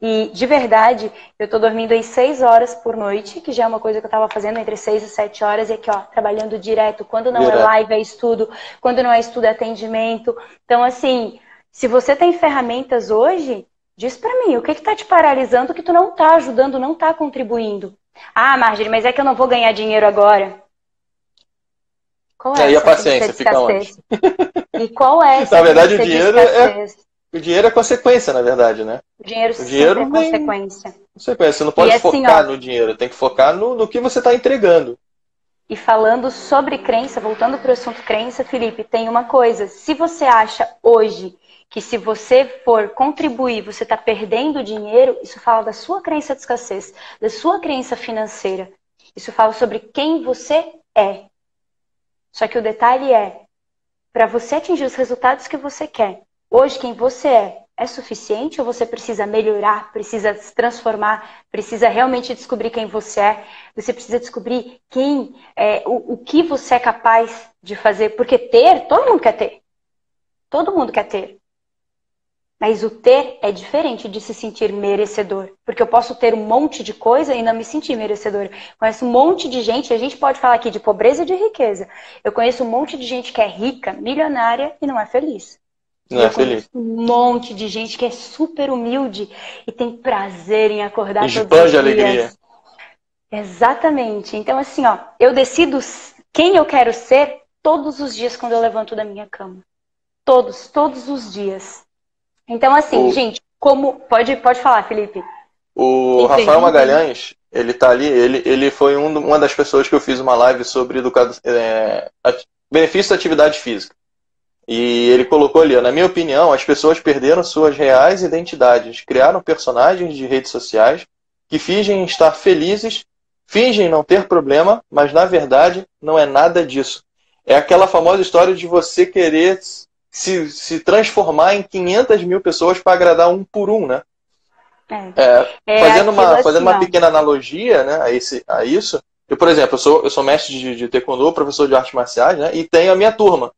Speaker 1: E de verdade, eu estou dormindo aí seis horas por noite, que já é uma coisa que eu estava fazendo entre seis e sete horas, e aqui, ó, trabalhando direto. Quando não é direto. é live, é estudo. Quando não é estudo, é atendimento. Então, assim, se você tem ferramentas hoje, diz para mim, o que está te paralisando que tu não está ajudando, não está contribuindo? Ah, Marjorie, mas é que eu não vou ganhar dinheiro agora.
Speaker 2: Qual é, é e a paciência fica onde?
Speaker 1: E qual é essa
Speaker 2: Na verdade, o dinheiro é o dinheiro é consequência, na verdade, né?
Speaker 1: O dinheiro, o dinheiro é consequência.
Speaker 2: Consequência. Você não pode assim, focar ó, no dinheiro, tem que focar no, no que você está entregando.
Speaker 1: E falando sobre crença, voltando para o assunto crença, Felipe, tem uma coisa. Se você acha hoje que se você for contribuir, você está perdendo dinheiro, isso fala da sua crença de escassez, da sua crença financeira. Isso fala sobre quem você é. Só que o detalhe é, para você atingir os resultados que você quer, Hoje, quem você é, é suficiente ou você precisa melhorar, precisa se transformar, precisa realmente descobrir quem você é? Você precisa descobrir quem, é, o, o que você é capaz de fazer. Porque ter, todo mundo quer ter. Todo mundo quer ter. Mas o ter é diferente de se sentir merecedor. Porque eu posso ter um monte de coisa e não me sentir merecedor. Conheço um monte de gente, a gente pode falar aqui de pobreza e de riqueza. Eu conheço um monte de gente que é rica, milionária e não é feliz.
Speaker 2: Não é feliz.
Speaker 1: Um monte de gente que é super humilde e tem prazer em acordar
Speaker 2: e todos os dias. alegria.
Speaker 1: Exatamente. Então, assim, ó, eu decido quem eu quero ser todos os dias quando eu levanto da minha cama. Todos, todos os dias. Então, assim, o... gente, como. Pode, pode falar, Felipe.
Speaker 2: O Rafael Magalhães, ele tá ali, ele, ele foi um, uma das pessoas que eu fiz uma live sobre educação, é, benefício da atividade física. E ele colocou ali, na minha opinião, as pessoas perderam suas reais identidades, criaram personagens de redes sociais que fingem estar felizes, fingem não ter problema, mas na verdade não é nada disso. É aquela famosa história de você querer se, se transformar em 500 mil pessoas para agradar um por um, né? É. É, é fazendo uma, assim, fazendo uma pequena analogia né, a, esse, a isso, eu, por exemplo, eu sou, eu sou mestre de, de taekwondo, professor de artes marciais, né, e tenho a minha turma.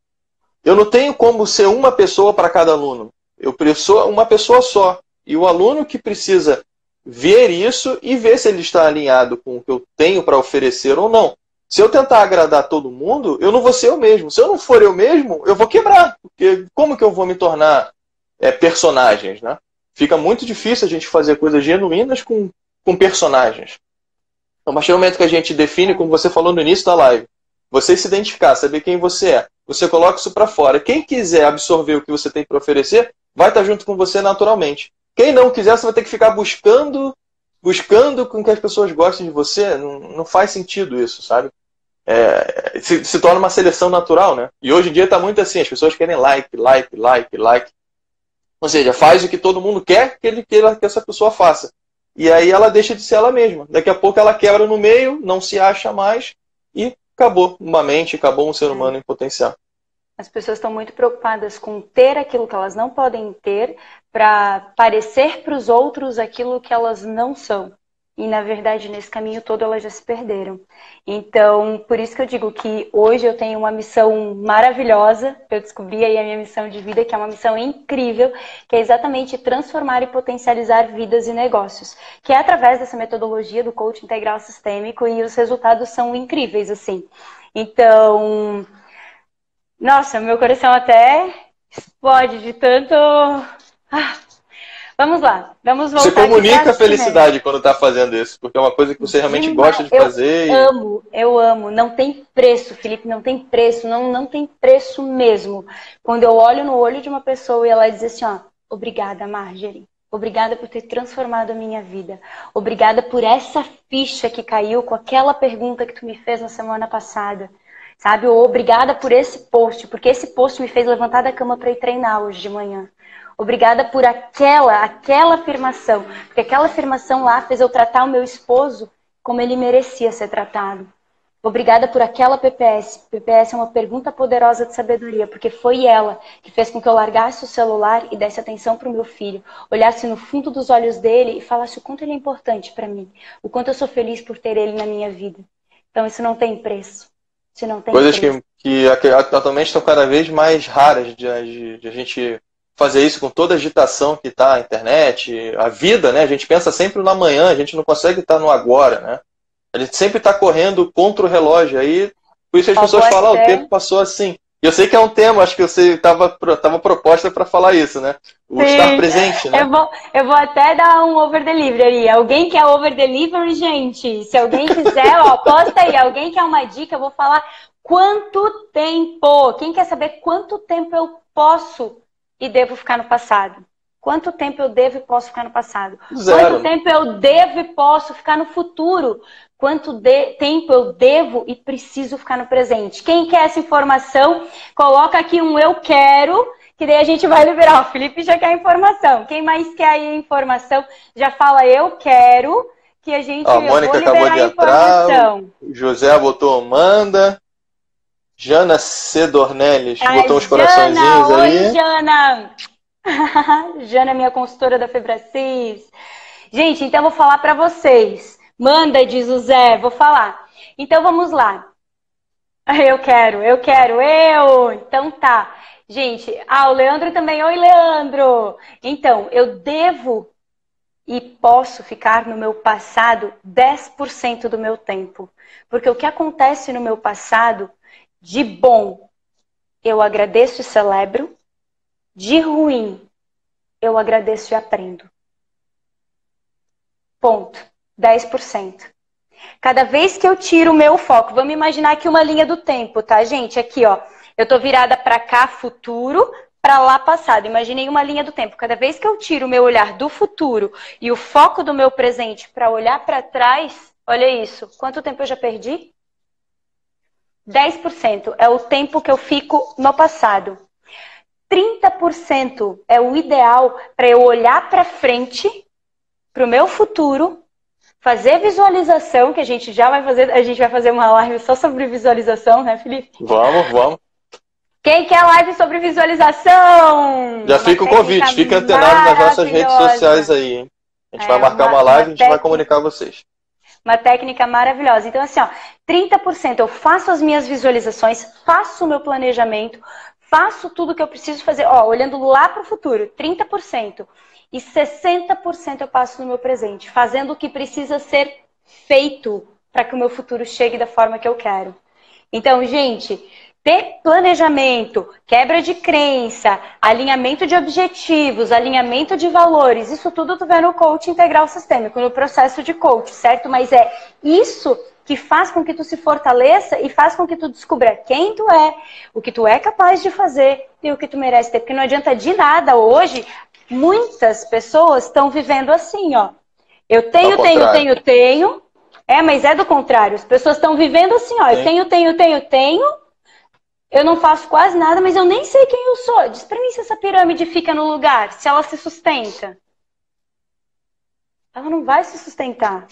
Speaker 2: Eu não tenho como ser uma pessoa para cada aluno. Eu preciso uma pessoa só. E o aluno que precisa ver isso e ver se ele está alinhado com o que eu tenho para oferecer ou não. Se eu tentar agradar todo mundo, eu não vou ser eu mesmo. Se eu não for eu mesmo, eu vou quebrar. Porque como que eu vou me tornar é, personagens, né? Fica muito difícil a gente fazer coisas genuínas com, com personagens. Então, a partir do momento que a gente define, como você falou no início da live, você se identificar, saber quem você é, você coloca isso para fora. Quem quiser absorver o que você tem para oferecer, vai estar junto com você naturalmente. Quem não quiser, você vai ter que ficar buscando, buscando com que as pessoas gostem de você. Não, não faz sentido isso, sabe? É, se, se, torna uma seleção natural, né? E hoje em dia está muito assim, as pessoas querem like, like, like, like. Ou seja, faz o que todo mundo quer que ele queira que essa pessoa faça. E aí ela deixa de ser ela mesma. Daqui a pouco ela quebra no meio, não se acha mais e acabou uma mente, acabou um ser humano em potencial.
Speaker 1: As pessoas estão muito preocupadas com ter aquilo que elas não podem ter para parecer para os outros aquilo que elas não são e na verdade nesse caminho todo elas já se perderam. Então, por isso que eu digo que hoje eu tenho uma missão maravilhosa, eu descobri aí a minha missão de vida, que é uma missão incrível, que é exatamente transformar e potencializar vidas e negócios, que é através dessa metodologia do coaching integral sistêmico e os resultados são incríveis assim. Então, nossa, meu coração até explode de tanto ah, Vamos lá, vamos voltar.
Speaker 2: Você comunica a felicidade quando está fazendo isso, porque é uma coisa que você realmente Demais. gosta de
Speaker 1: eu
Speaker 2: fazer.
Speaker 1: Eu amo, eu amo. Não tem preço, Felipe, não tem preço, não, não tem preço mesmo. Quando eu olho no olho de uma pessoa e ela diz assim, ó, obrigada, Marjorie. Obrigada por ter transformado a minha vida. Obrigada por essa ficha que caiu com aquela pergunta que tu me fez na semana passada. Sabe? Ou obrigada por esse post, porque esse post me fez levantar da cama para ir treinar hoje de manhã. Obrigada por aquela, aquela afirmação. Porque aquela afirmação lá fez eu tratar o meu esposo como ele merecia ser tratado. Obrigada por aquela PPS. PPS é uma pergunta poderosa de sabedoria, porque foi ela que fez com que eu largasse o celular e desse atenção para o meu filho, olhasse no fundo dos olhos dele e falasse o quanto ele é importante para mim, o quanto eu sou feliz por ter ele na minha vida. Então isso não tem preço. Isso não tem
Speaker 2: Coisas
Speaker 1: preço.
Speaker 2: que, que atualmente estão cada vez mais raras de, de, de a gente fazer isso com toda a agitação que está a internet, a vida, né? A gente pensa sempre no amanhã, a gente não consegue estar no agora, né? A gente sempre está correndo contra o relógio. Aí, por isso as pessoas falam, ah, o tempo passou assim. E eu sei que é um tema, acho que você estava tava proposta para falar isso, né? O Sim. estar presente, né?
Speaker 1: Eu vou, eu vou até dar um over delivery aí. Alguém quer over delivery, gente? Se alguém quiser, ó, posta aí. Alguém quer uma dica, eu vou falar quanto tempo. Quem quer saber quanto tempo eu posso e devo ficar no passado? Quanto tempo eu devo e posso ficar no passado? Zero. Quanto tempo eu devo e posso ficar no futuro? Quanto tempo eu devo e preciso ficar no presente? Quem quer essa informação, coloca aqui um eu quero, que daí a gente vai liberar. O Felipe já quer informação. Quem mais quer aí a informação, já fala eu quero, que a gente
Speaker 2: a Mônica acabou de entrar, José botou manda. Jana Cedornelles botou uns coraçõezinhos
Speaker 1: Jana,
Speaker 2: aí.
Speaker 1: Oi, Jana! Jana, minha consultora da Febracis. Gente, então eu vou falar para vocês. Manda, diz o Zé, vou falar. Então vamos lá. Eu quero, eu quero, eu. Então tá. Gente, ah, o Leandro também. Oi, Leandro. Então, eu devo e posso ficar no meu passado 10% do meu tempo. Porque o que acontece no meu passado de bom, eu agradeço e celebro. De ruim, eu agradeço e aprendo. Ponto. 10%. Cada vez que eu tiro o meu foco, vamos imaginar aqui uma linha do tempo, tá, gente? Aqui, ó. Eu tô virada para cá, futuro, para lá, passado. Imaginei uma linha do tempo. Cada vez que eu tiro o meu olhar do futuro e o foco do meu presente para olhar para trás, olha isso. Quanto tempo eu já perdi? 10% é o tempo que eu fico no passado. 30% é o ideal para eu olhar para frente, para o meu futuro, fazer visualização, que a gente já vai fazer, a gente vai fazer uma live só sobre visualização, né, Felipe?
Speaker 2: Vamos, vamos.
Speaker 1: Quem quer live sobre visualização?
Speaker 2: Já fica o convite, fica antenado nas nossas redes sociais aí, hein? A gente é, vai marcar uma, uma live e a gente vai comunicar a vocês.
Speaker 1: Uma técnica maravilhosa. Então, assim, ó, 30% eu faço as minhas visualizações, faço o meu planejamento, faço tudo que eu preciso fazer, ó, olhando lá para o futuro, 30%. E 60% eu passo no meu presente, fazendo o que precisa ser feito para que o meu futuro chegue da forma que eu quero. Então, gente, ter planejamento, quebra de crença, alinhamento de objetivos, alinhamento de valores, isso tudo tu vê no coach integral sistêmico, no processo de coach, certo? Mas é isso que faz com que tu se fortaleça e faz com que tu descubra quem tu é, o que tu é capaz de fazer e o que tu merece ter. Porque não adianta de nada hoje, muitas pessoas estão vivendo assim, ó. Eu tenho, tenho, tenho, tenho. É, mas é do contrário. As pessoas estão vivendo assim, ó. Eu tenho, tenho, tenho, tenho. Eu não faço quase nada, mas eu nem sei quem eu sou. Diz pra mim se essa pirâmide fica no lugar, se ela se sustenta. Ela não vai se sustentar.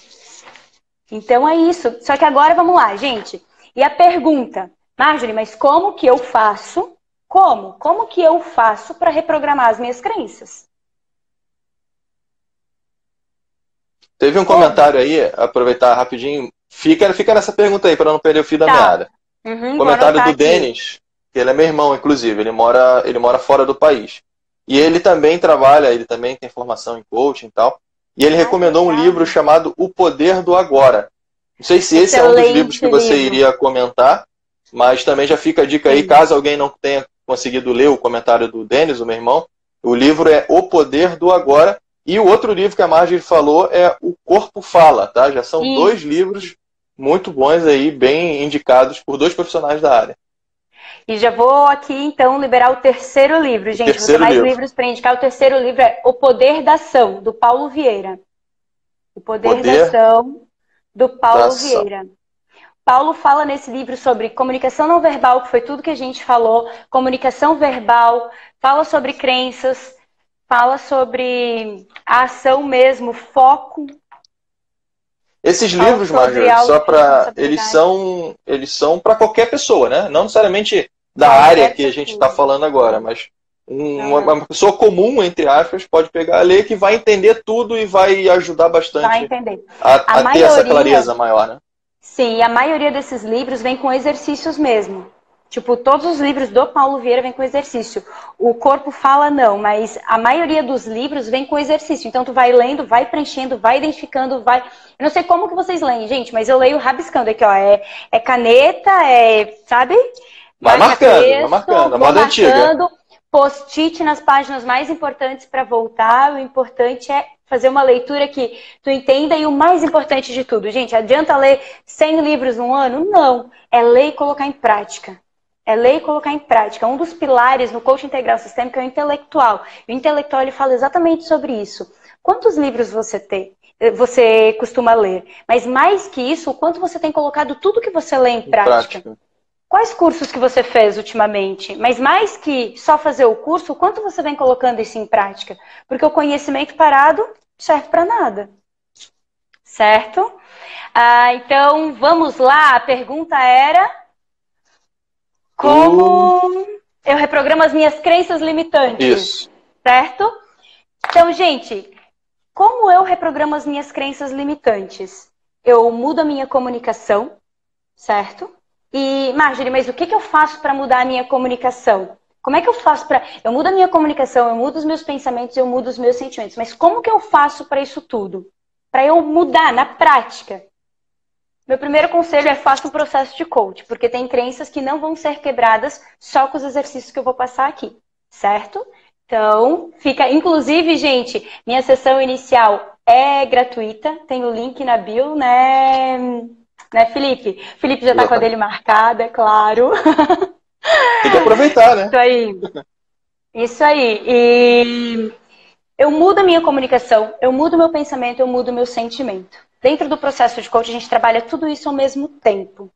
Speaker 1: Então é isso. Só que agora vamos lá, gente. E a pergunta, Marjorie, mas como que eu faço? Como? Como que eu faço para reprogramar as minhas crenças?
Speaker 2: Teve um como? comentário aí, aproveitar rapidinho. Fica, fica nessa pergunta aí para não perder o fio da tá. meada. Uhum, comentário do Denis, que ele é meu irmão, inclusive. Ele mora, ele mora fora do país. E ele também trabalha, ele também tem formação em coaching e tal. E ele recomendou um livro chamado O Poder do Agora. Não sei se esse é um dos livros que você livro. iria comentar, mas também já fica a dica aí, caso alguém não tenha conseguido ler o comentário do Denis, o meu irmão, o livro é O Poder do Agora. E o outro livro que a Marjorie falou é O Corpo Fala, tá? Já são Isso. dois livros muito bons aí, bem indicados por dois profissionais da área.
Speaker 1: E já vou aqui, então, liberar o terceiro livro. Gente, terceiro mais livro. livros para indicar. O terceiro livro é O Poder da Ação, do Paulo Vieira. O Poder, Poder da Ação, do Paulo Vieira. Paulo fala nesse livro sobre comunicação não verbal, que foi tudo que a gente falou, comunicação verbal, fala sobre crenças, fala sobre a ação mesmo, foco.
Speaker 2: Esses livros, Marjorie, só para eles são eles são para qualquer pessoa, né? Não necessariamente da área que a gente está falando agora, mas uma, uma, pessoa comum, entre aspas, pode pegar, ler que vai entender tudo e vai ajudar bastante vai entender. a, a, a ter maioria, essa clareza maior, né?
Speaker 1: Sim, a maioria desses livros vem com exercícios mesmo. Tipo, todos os livros do Paulo Vieira vêm com exercício. O corpo fala não, mas a maioria dos livros vem com exercício. Então tu vai lendo, vai preenchendo, vai identificando, vai. Eu não sei como que vocês leem, gente, mas eu leio rabiscando aqui, ó. É, é caneta, é, sabe?
Speaker 2: Vai marcando, texto, vai marcando, a moda antiga.
Speaker 1: Post-it nas páginas mais importantes para voltar. O importante é fazer uma leitura que tu entenda e o mais importante de tudo, gente, adianta ler 100 livros no ano? Não, é ler e colocar em prática. É ler e colocar em prática. Um dos pilares no coaching integral sistêmico é o intelectual. O intelectual ele fala exatamente sobre isso. Quantos livros você tem? Você costuma ler? Mas mais que isso, o quanto você tem colocado tudo que você lê em prática? prática. Quais cursos que você fez ultimamente? Mas mais que só fazer o curso, quanto você vem colocando isso em prática? Porque o conhecimento parado serve para nada. Certo? Ah, então, vamos lá. A pergunta era: Como eu reprogramo as minhas crenças limitantes?
Speaker 2: Isso.
Speaker 1: Certo? Então, gente, como eu reprogramo as minhas crenças limitantes? Eu mudo a minha comunicação, certo? E, Marjorie, mas o que, que eu faço para mudar a minha comunicação? Como é que eu faço para. Eu mudo a minha comunicação, eu mudo os meus pensamentos, eu mudo os meus sentimentos. Mas como que eu faço para isso tudo? Para eu mudar na prática? Meu primeiro conselho é faça um processo de coach, porque tem crenças que não vão ser quebradas só com os exercícios que eu vou passar aqui, certo? Então, fica. Inclusive, gente, minha sessão inicial é gratuita, tem o link na bio, né? Né, Felipe? Felipe já tá com a dele marcada, é claro.
Speaker 2: Tem que aproveitar, né?
Speaker 1: Isso aí. Isso aí. E eu mudo a minha comunicação, eu mudo meu pensamento, eu mudo meu sentimento. Dentro do processo de coach, a gente trabalha tudo isso ao mesmo tempo,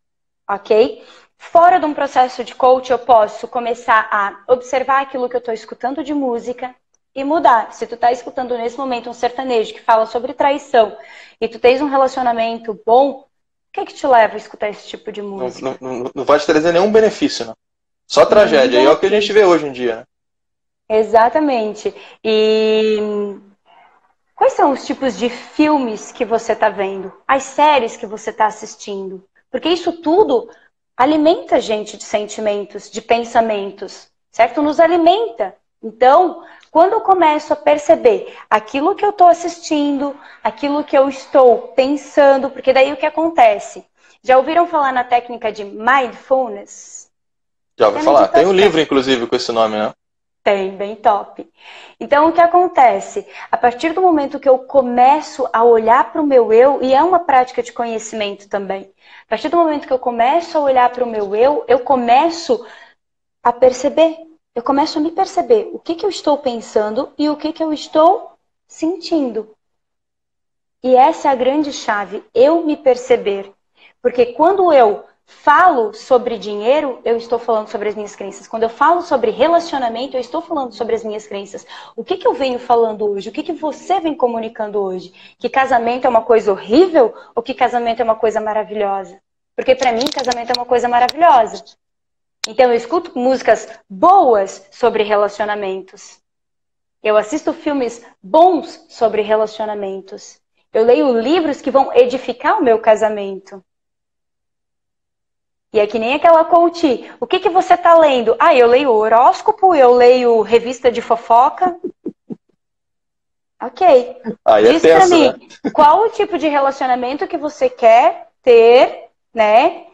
Speaker 1: ok? Fora de um processo de coach, eu posso começar a observar aquilo que eu estou escutando de música e mudar. Se tu está escutando nesse momento um sertanejo que fala sobre traição e tu tens um relacionamento bom, o que, é que te leva a escutar esse tipo de música?
Speaker 2: Não, não, não vai te trazer nenhum benefício, né? Só tragédia. E é o que a gente vê hoje em dia, né?
Speaker 1: Exatamente. E quais são os tipos de filmes que você está vendo? As séries que você está assistindo? Porque isso tudo alimenta a gente de sentimentos, de pensamentos, certo? Nos alimenta. Então, quando eu começo a perceber aquilo que eu estou assistindo, aquilo que eu estou pensando, porque daí o que acontece? Já ouviram falar na técnica de mindfulness?
Speaker 2: Já ouvi falar. Tem um livro, inclusive, com esse nome, né?
Speaker 1: Tem, bem top. Então, o que acontece? A partir do momento que eu começo a olhar para o meu eu, e é uma prática de conhecimento também, a partir do momento que eu começo a olhar para o meu eu, eu começo a perceber, eu começo a me perceber o que, que eu estou pensando e o que, que eu estou sentindo. E essa é a grande chave, eu me perceber. Porque quando eu falo sobre dinheiro, eu estou falando sobre as minhas crenças. Quando eu falo sobre relacionamento, eu estou falando sobre as minhas crenças. O que, que eu venho falando hoje? O que, que você vem comunicando hoje? Que casamento é uma coisa horrível ou que casamento é uma coisa maravilhosa? Porque para mim, casamento é uma coisa maravilhosa. Então, eu escuto músicas boas sobre relacionamentos. Eu assisto filmes bons sobre relacionamentos. Eu leio livros que vão edificar o meu casamento. E é que nem aquela coach. O que, que você está lendo? Ah, eu leio horóscopo, eu leio revista de fofoca. Ok.
Speaker 2: Aí é Diz é tenso, pra mim,
Speaker 1: né? qual o tipo de relacionamento que você quer ter, né,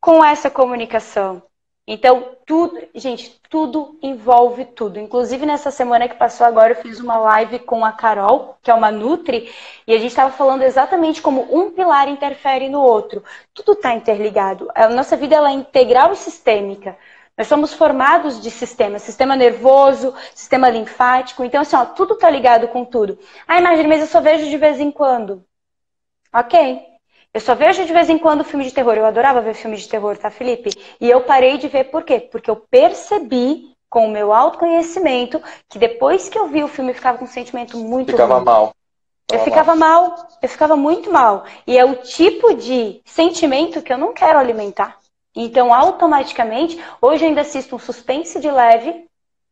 Speaker 1: com essa comunicação? Então, tudo, gente, tudo envolve tudo. Inclusive, nessa semana que passou agora, eu fiz uma live com a Carol, que é uma Nutri, e a gente estava falando exatamente como um pilar interfere no outro. Tudo está interligado. A nossa vida ela é integral e sistêmica. Nós somos formados de sistemas, sistema nervoso, sistema linfático. Então, assim, ó, tudo está ligado com tudo. Ah, imagina, mas eu só vejo de vez em quando. Ok. Eu só vejo de vez em quando filme de terror. Eu adorava ver filme de terror, tá, Felipe? E eu parei de ver por quê? Porque eu percebi com o meu autoconhecimento que depois que eu vi o filme eu ficava com um sentimento muito
Speaker 2: Ficava
Speaker 1: ruim.
Speaker 2: mal.
Speaker 1: Eu ficava mal. eu ficava muito mal. E é o tipo de sentimento que eu não quero alimentar. Então, automaticamente, hoje eu ainda assisto um suspense de leve,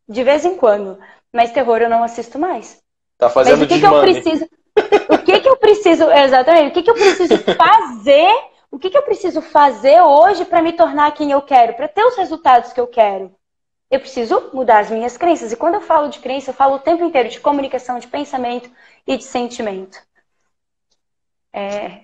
Speaker 1: de vez em quando. Mas terror eu não assisto mais.
Speaker 2: Tá fazendo
Speaker 1: Mas o que, que eu preciso? o que, que eu preciso, exatamente, o que, que eu preciso fazer, o que, que eu preciso fazer hoje para me tornar quem eu quero, para ter os resultados que eu quero? Eu preciso mudar as minhas crenças. E quando eu falo de crença, eu falo o tempo inteiro de comunicação, de pensamento e de sentimento.
Speaker 2: É...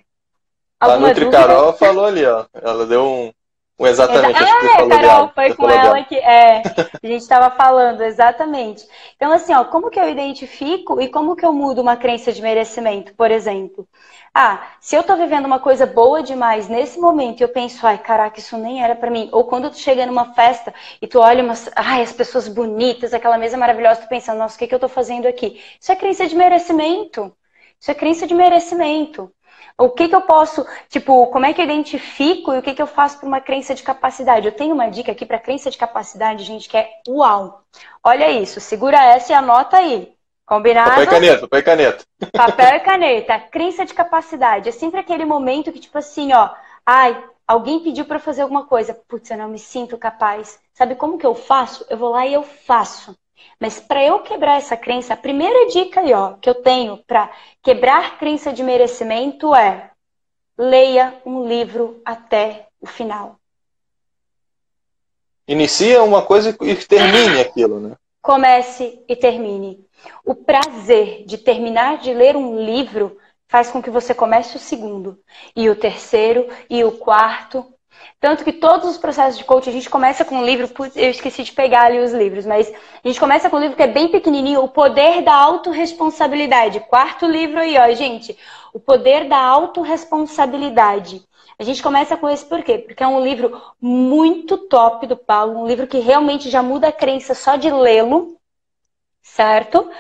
Speaker 2: A Nutri Carol falou ali, ó. Ela deu um, Exatamente.
Speaker 1: É, Carol, foi com ela que é, a gente estava falando, exatamente. Então, assim, ó, como que eu identifico e como que eu mudo uma crença de merecimento, por exemplo? Ah, se eu tô vivendo uma coisa boa demais nesse momento e eu penso, ai, caraca, isso nem era para mim. Ou quando tu chega numa festa e tu olha umas, ai, as pessoas bonitas, aquela mesa maravilhosa, tu pensa, nossa, o que, que eu tô fazendo aqui? Isso é crença de merecimento. Isso é crença de merecimento. O que, que eu posso, tipo, como é que eu identifico e o que, que eu faço para uma crença de capacidade? Eu tenho uma dica aqui para crença de capacidade, gente, que é uau. Olha isso, segura essa e anota aí. Combinado?
Speaker 2: Papel e caneta, papel e caneta.
Speaker 1: Papel e caneta. Crença de capacidade. É sempre aquele momento que, tipo assim, ó, ai, alguém pediu para fazer alguma coisa. Putz, eu não me sinto capaz. Sabe como que eu faço? Eu vou lá e eu faço. Mas para eu quebrar essa crença, a primeira dica aí, ó, que eu tenho para quebrar crença de merecimento é leia um livro até o final.
Speaker 2: Inicia uma coisa e termine aquilo, né?
Speaker 1: Comece e termine. O prazer de terminar de ler um livro faz com que você comece o segundo, e o terceiro, e o quarto, tanto que todos os processos de coaching, a gente começa com um livro, eu esqueci de pegar ali os livros, mas a gente começa com um livro que é bem pequenininho, O Poder da Autoresponsabilidade. Quarto livro aí, ó, gente. O Poder da Autoresponsabilidade. A gente começa com esse por quê? Porque é um livro muito top do Paulo, um livro que realmente já muda a crença só de lê-lo, certo?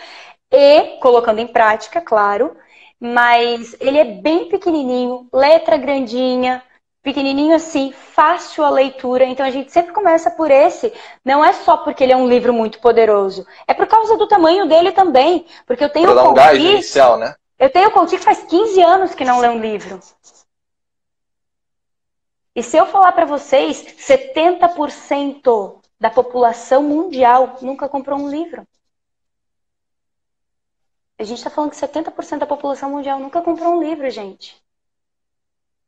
Speaker 1: E colocando em prática, claro, mas ele é bem pequenininho, letra grandinha, pequenininho assim, fácil a leitura. Então a gente sempre começa por esse. Não é só porque ele é um livro muito poderoso, é por causa do tamanho dele também. Porque eu tenho
Speaker 2: um gás inicial, né?
Speaker 1: Eu tenho o que faz 15 anos que não lê um livro. E se eu falar para vocês, 70% da população mundial nunca comprou um livro. A gente está falando que 70% da população mundial nunca comprou um livro, gente.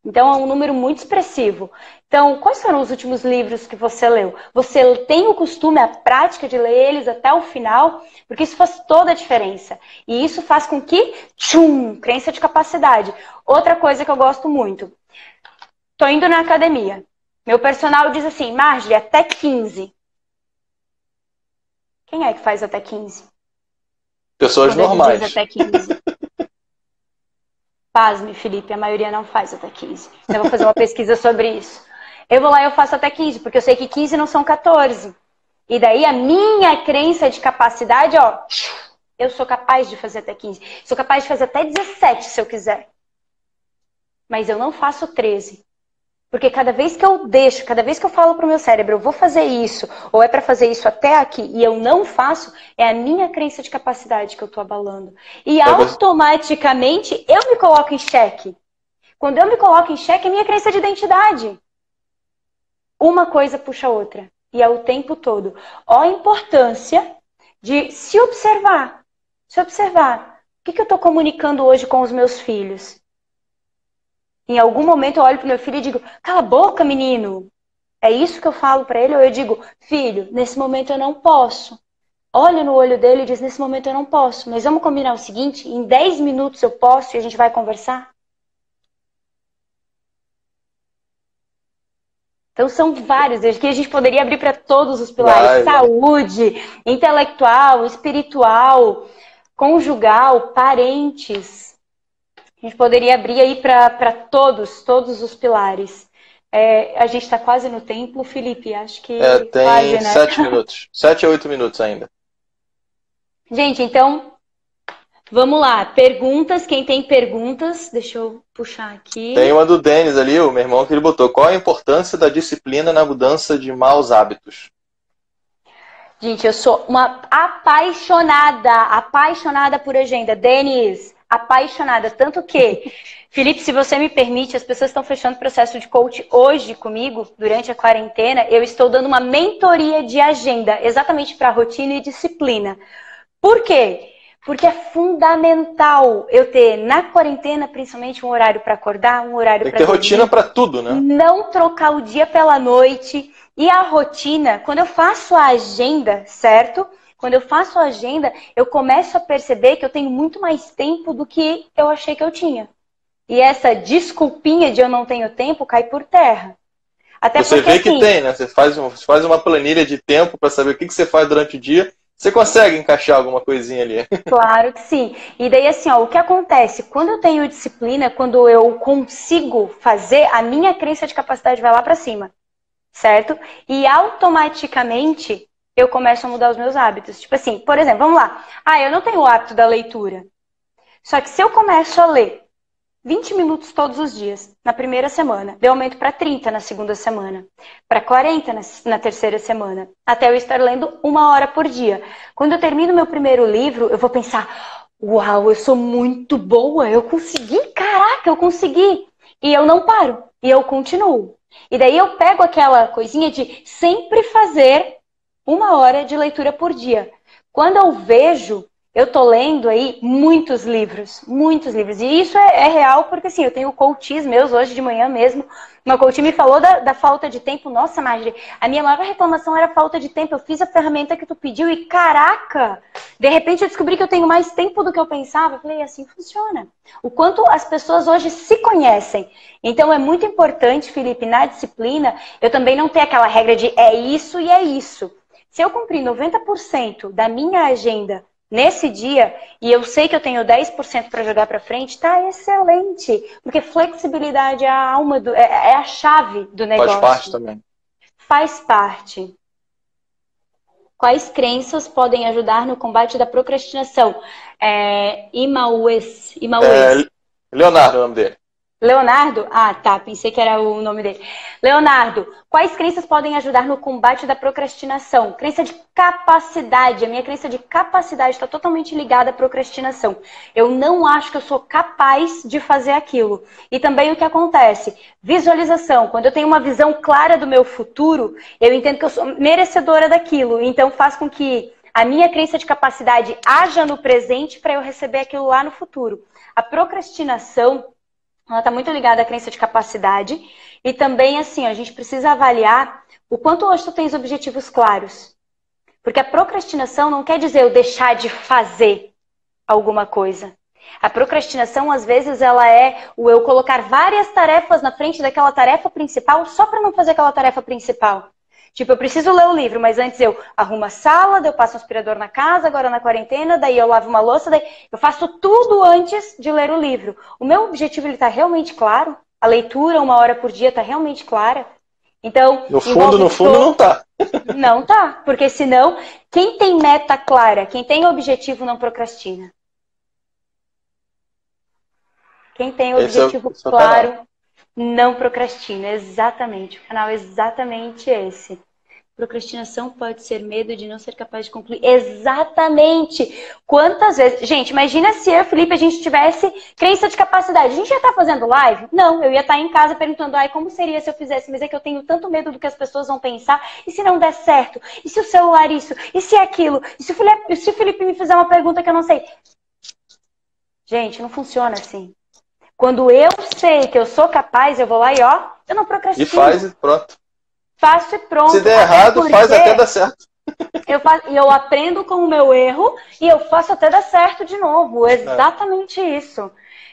Speaker 1: Então é um número muito expressivo. Então, quais foram os últimos livros que você leu? Você tem o costume, a prática de ler eles até o final? Porque isso faz toda a diferença. E isso faz com que, tchum, crença de capacidade. Outra coisa que eu gosto muito. Tô indo na academia. Meu personal diz assim, Marge, até 15. Quem é que faz até 15?
Speaker 2: Pessoas Quando normais.
Speaker 1: Até 15. Pasme, Felipe, a maioria não faz até 15. Então, eu vou fazer uma pesquisa sobre isso. Eu vou lá e eu faço até 15, porque eu sei que 15 não são 14. E daí a minha crença de capacidade, ó, eu sou capaz de fazer até 15. Sou capaz de fazer até 17 se eu quiser. Mas eu não faço 13. Porque cada vez que eu deixo, cada vez que eu falo pro meu cérebro, eu vou fazer isso, ou é para fazer isso até aqui, e eu não faço, é a minha crença de capacidade que eu tô abalando. E é, automaticamente eu me coloco em xeque. Quando eu me coloco em xeque, é minha crença de identidade. Uma coisa puxa a outra. E é o tempo todo. Ó a importância de se observar. Se observar. O que, que eu estou comunicando hoje com os meus filhos? Em algum momento eu olho para meu filho e digo: cala a boca, menino. É isso que eu falo para ele? Ou eu digo: filho, nesse momento eu não posso. Olha no olho dele e diz: nesse momento eu não posso. Mas vamos combinar o seguinte: em 10 minutos eu posso e a gente vai conversar? Então são vários, que a gente poderia abrir para todos os pilares: vai, saúde, intelectual, espiritual, conjugal, parentes. A gente poderia abrir aí para todos, todos os pilares. É, a gente está quase no tempo, Felipe, acho que.
Speaker 2: É, tem quase, né? sete minutos. Sete a oito minutos ainda.
Speaker 1: Gente, então, vamos lá. Perguntas, quem tem perguntas, deixa eu puxar aqui.
Speaker 2: Tem uma do Denis ali, o meu irmão, que ele botou. Qual a importância da disciplina na mudança de maus hábitos?
Speaker 1: Gente, eu sou uma apaixonada, apaixonada por agenda. Denis, apaixonada. Tanto que, Felipe, se você me permite, as pessoas estão fechando o processo de coach hoje comigo, durante a quarentena. Eu estou dando uma mentoria de agenda, exatamente para rotina e disciplina. Por quê? Porque é fundamental eu ter na quarentena, principalmente, um horário para acordar, um horário para.
Speaker 2: Tem que ter rotina para tudo, né?
Speaker 1: Não trocar o dia pela noite. E a rotina, quando eu faço a agenda, certo? Quando eu faço a agenda, eu começo a perceber que eu tenho muito mais tempo do que eu achei que eu tinha. E essa desculpinha de eu não tenho tempo cai por terra.
Speaker 2: Até você porque, vê que assim, tem, né? Você faz, um, você faz uma planilha de tempo para saber o que, que você faz durante o dia. Você consegue encaixar alguma coisinha ali.
Speaker 1: Claro que sim. E daí, assim, ó, o que acontece? Quando eu tenho disciplina, quando eu consigo fazer, a minha crença de capacidade vai lá para cima. Certo? E automaticamente eu começo a mudar os meus hábitos. Tipo assim, por exemplo, vamos lá. Ah, eu não tenho o hábito da leitura. Só que se eu começo a ler 20 minutos todos os dias, na primeira semana, eu aumento para 30 na segunda semana, para 40 na, na, terceira semana, até eu estar lendo uma hora por dia. Quando eu termino meu primeiro livro, eu vou pensar: uau, eu sou muito boa, eu consegui, caraca, eu consegui. E eu não paro, e eu continuo. E daí eu pego aquela coisinha de sempre fazer uma hora de leitura por dia. Quando eu vejo, eu tô lendo aí muitos livros, muitos livros. E isso é, é real porque, assim, eu tenho coaches meus hoje de manhã mesmo. Uma coach me falou da, da, falta de tempo. Nossa, Marjorie, a minha maior reclamação era falta de tempo. Eu fiz a ferramenta que tu pediu e, caraca, de repente eu descobri que eu tenho mais tempo do que eu pensava. Eu falei, assim funciona. O quanto as pessoas hoje se conhecem. Então é muito importante, Felipe, na disciplina, eu também não ter aquela regra de é isso e é isso. Se eu cumprir 90% da minha agenda nesse dia e eu sei que eu tenho 10% para jogar para frente, tá excelente. Porque flexibilidade é a alma do, é, é, a chave do negócio.
Speaker 2: Faz parte também.
Speaker 1: Faz parte. Quais crenças podem ajudar no combate da procrastinação? É, Imaues. Imaues. É,
Speaker 2: Leonardo, é o nome dele.
Speaker 1: Leonardo? Ah, tá, pensei que era o nome dele. Leonardo, quais crenças podem ajudar no combate da procrastinação? Crença de capacidade. A minha crença de capacidade está totalmente ligada à procrastinação. Eu não acho que eu sou capaz de fazer aquilo. E também o que acontece? Visualização. Quando eu tenho uma visão clara do meu futuro, eu entendo que eu sou merecedora daquilo. Então faz com que a minha crença de capacidade haja no presente para eu receber aquilo lá no futuro. A procrastinação ela está muito ligada à crença de capacidade. E também, assim, a gente precisa avaliar o quanto hoje tu tens objetivos claros. Porque a procrastinação não quer dizer eu deixar de fazer alguma coisa. A procrastinação, às vezes, ela é o eu colocar várias tarefas na frente daquela tarefa principal só para não fazer aquela tarefa principal. Tipo, eu preciso ler o livro, mas antes eu arrumo a sala, daí eu passo um aspirador na casa, agora na quarentena, daí eu lavo uma louça, daí eu faço tudo antes de ler o livro. O meu objetivo ele está realmente claro? A leitura, uma hora por dia, está realmente clara? Então,
Speaker 2: no fundo, no fundo, todo... não tá.
Speaker 1: Não tá, porque senão, quem tem meta clara, quem tem objetivo, não procrastina. Quem tem objetivo esse é claro, não procrastina. Exatamente. O canal é exatamente esse. Procrastinação pode ser medo de não ser capaz de concluir. Exatamente! Quantas vezes. Gente, imagina se eu, Felipe, a gente tivesse crença de capacidade. A gente ia estar fazendo live? Não, eu ia estar em casa perguntando, ai, como seria se eu fizesse? Mas é que eu tenho tanto medo do que as pessoas vão pensar. E se não der certo? E se o celular isso? E se aquilo? E se o Felipe, se o Felipe me fizer uma pergunta que eu não sei? Gente, não funciona assim. Quando eu sei que eu sou capaz, eu vou lá e ó, eu não procrastino.
Speaker 2: E faz e pronto.
Speaker 1: Faço e pronto.
Speaker 2: Se der errado, faz até dar certo.
Speaker 1: Eu, faço, eu aprendo com o meu erro e eu faço até dar certo de novo. É. Exatamente é. isso.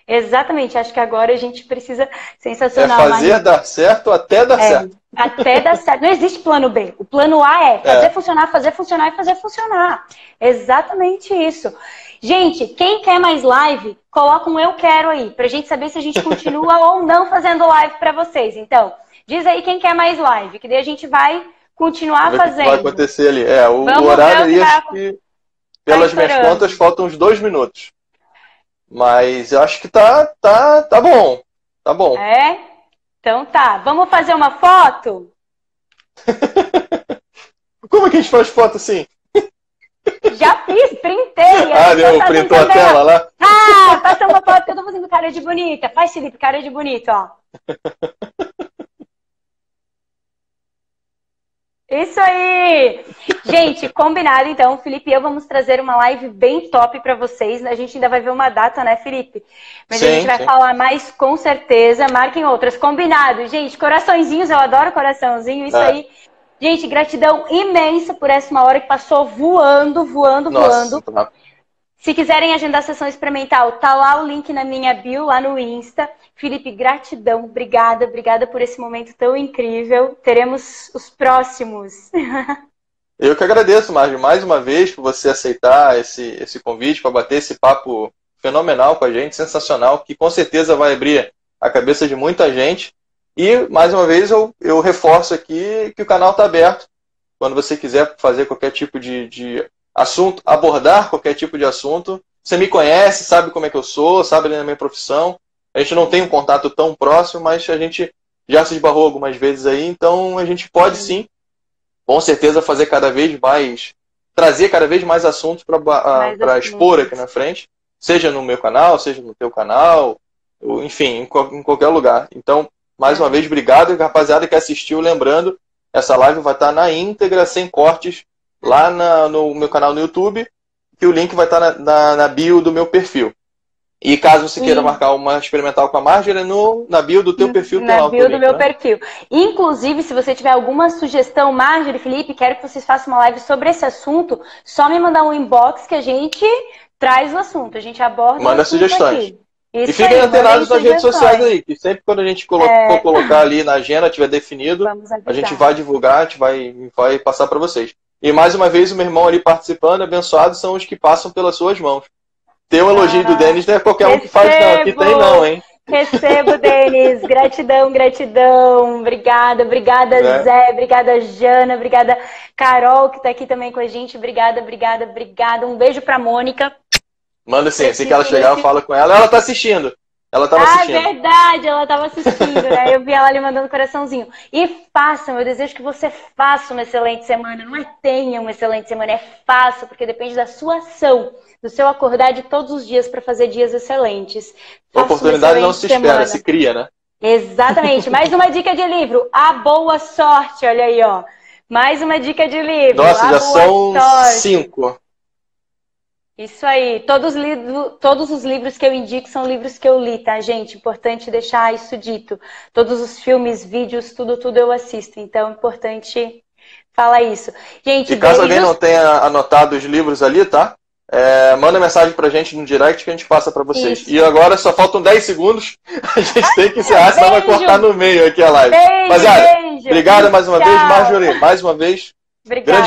Speaker 1: Exatamente. Acho que agora a gente precisa sensacional.
Speaker 2: É fazer dar certo até dar é, certo.
Speaker 1: Até dar certo. Não existe plano B. O plano A é fazer é. funcionar, fazer funcionar e fazer funcionar. Exatamente isso. Gente, quem quer mais live, coloca um eu quero aí, pra gente saber se a gente continua ou não fazendo live para vocês. Então, diz aí quem quer mais live, que daí a gente vai continuar fazendo.
Speaker 2: vai acontecer ali. É, o, o horário ali, acho que, pelas tá minhas contas, faltam uns dois minutos. Mas eu acho que tá, tá, tá bom. Tá bom.
Speaker 1: É? Então tá. Vamos fazer uma foto?
Speaker 2: Como é que a gente faz foto assim?
Speaker 1: Já fiz, printei.
Speaker 2: Ah, tá printou a tela lá?
Speaker 1: Ah, passa uma foto que eu tô fazendo cara de bonita. Faz, Felipe, cara de bonito, ó. Isso aí! Gente, combinado então, Felipe e eu vamos trazer uma live bem top para vocês. A gente ainda vai ver uma data, né, Felipe? Mas sim, a gente vai sim. falar mais com certeza. Marquem outras. Combinado. Gente, coraçõezinhos, eu adoro coraçãozinho. Isso é. aí Gente, gratidão imensa por essa uma hora que passou voando, voando, Nossa, voando. Tá. Se quiserem agendar a sessão experimental, tá lá o link na minha bio, lá no Insta. Felipe, gratidão, obrigada, obrigada por esse momento tão incrível. Teremos os próximos.
Speaker 2: Eu que agradeço, Marge, mais uma vez por você aceitar esse, esse convite para bater esse papo fenomenal com a gente, sensacional, que com certeza vai abrir a cabeça de muita gente. E, mais uma vez, eu, eu reforço aqui que o canal está aberto. Quando você quiser fazer qualquer tipo de, de assunto, abordar qualquer tipo de assunto, você me conhece, sabe como é que eu sou, sabe a minha profissão. A gente não tem um contato tão próximo, mas a gente já se esbarrou algumas vezes aí, então a gente pode sim, com certeza, fazer cada vez mais, trazer cada vez mais assuntos para expor aqui na frente, seja no meu canal, seja no teu canal, enfim, em, em qualquer lugar. Então, mais uma vez, obrigado. Rapaziada que assistiu, lembrando, essa live vai estar na íntegra, sem cortes, lá na, no meu canal no YouTube, que o link vai estar na, na, na bio do meu perfil. E caso você queira Sim. marcar uma experimental com a Marjorie, no, na bio do teu perfil
Speaker 1: Na bio do link, meu né? perfil. Inclusive, se você tiver alguma sugestão, Marjorie, Felipe, quero que vocês façam uma live sobre esse assunto, só me mandar um inbox que a gente traz o assunto, a gente aborda
Speaker 2: Manda sugestões. E fiquem antenados nas redes sociais aí, que sempre quando a gente é... for colocar ali na agenda, tiver definido, a gente vai divulgar, a gente vai, vai passar para vocês. E mais uma vez, o meu irmão ali participando, abençoados são os que passam pelas suas mãos. Tem um elogio do Denis, não é qualquer um que faz, não. Aqui tem não, hein?
Speaker 1: Recebo, Denis. gratidão, gratidão. Obrigada, obrigada, é. Zé. Obrigada, Jana. Obrigada, Carol, que está aqui também com a gente. Obrigada, obrigada, obrigada. Um beijo para Mônica.
Speaker 2: Manda sim, assim que ela chegar, eu falo com ela. Ela tá assistindo. Ela tava
Speaker 1: ah,
Speaker 2: assistindo.
Speaker 1: Ah, verdade, ela tava assistindo, né? Eu vi ela ali mandando coraçãozinho. E façam, eu desejo que você faça uma excelente semana. Não é tenha uma excelente semana, é faça, porque depende da sua ação, do seu acordar de todos os dias para fazer dias excelentes.
Speaker 2: Faça oportunidade não se semana. espera, se cria, né?
Speaker 1: Exatamente. Mais uma dica de livro. A boa sorte, olha aí, ó. Mais uma dica de livro.
Speaker 2: Nossa, já são sorte. cinco.
Speaker 1: Isso aí. Todos, todos os livros que eu indico são livros que eu li, tá, gente? Importante deixar isso dito. Todos os filmes, vídeos, tudo, tudo eu assisto. Então, importante falar isso. Gente,
Speaker 2: e caso alguém não tenha anotado os livros ali, tá? É, manda mensagem pra gente no direct que a gente passa pra vocês. Isso. E agora só faltam 10 segundos. A gente tem que encerrar, senão vai cortar no meio aqui a live.
Speaker 1: Beijo, Mas, olha, beijo.
Speaker 2: Obrigado mais uma Tchau. vez, Marjorie. Mais uma vez.
Speaker 1: Obrigada.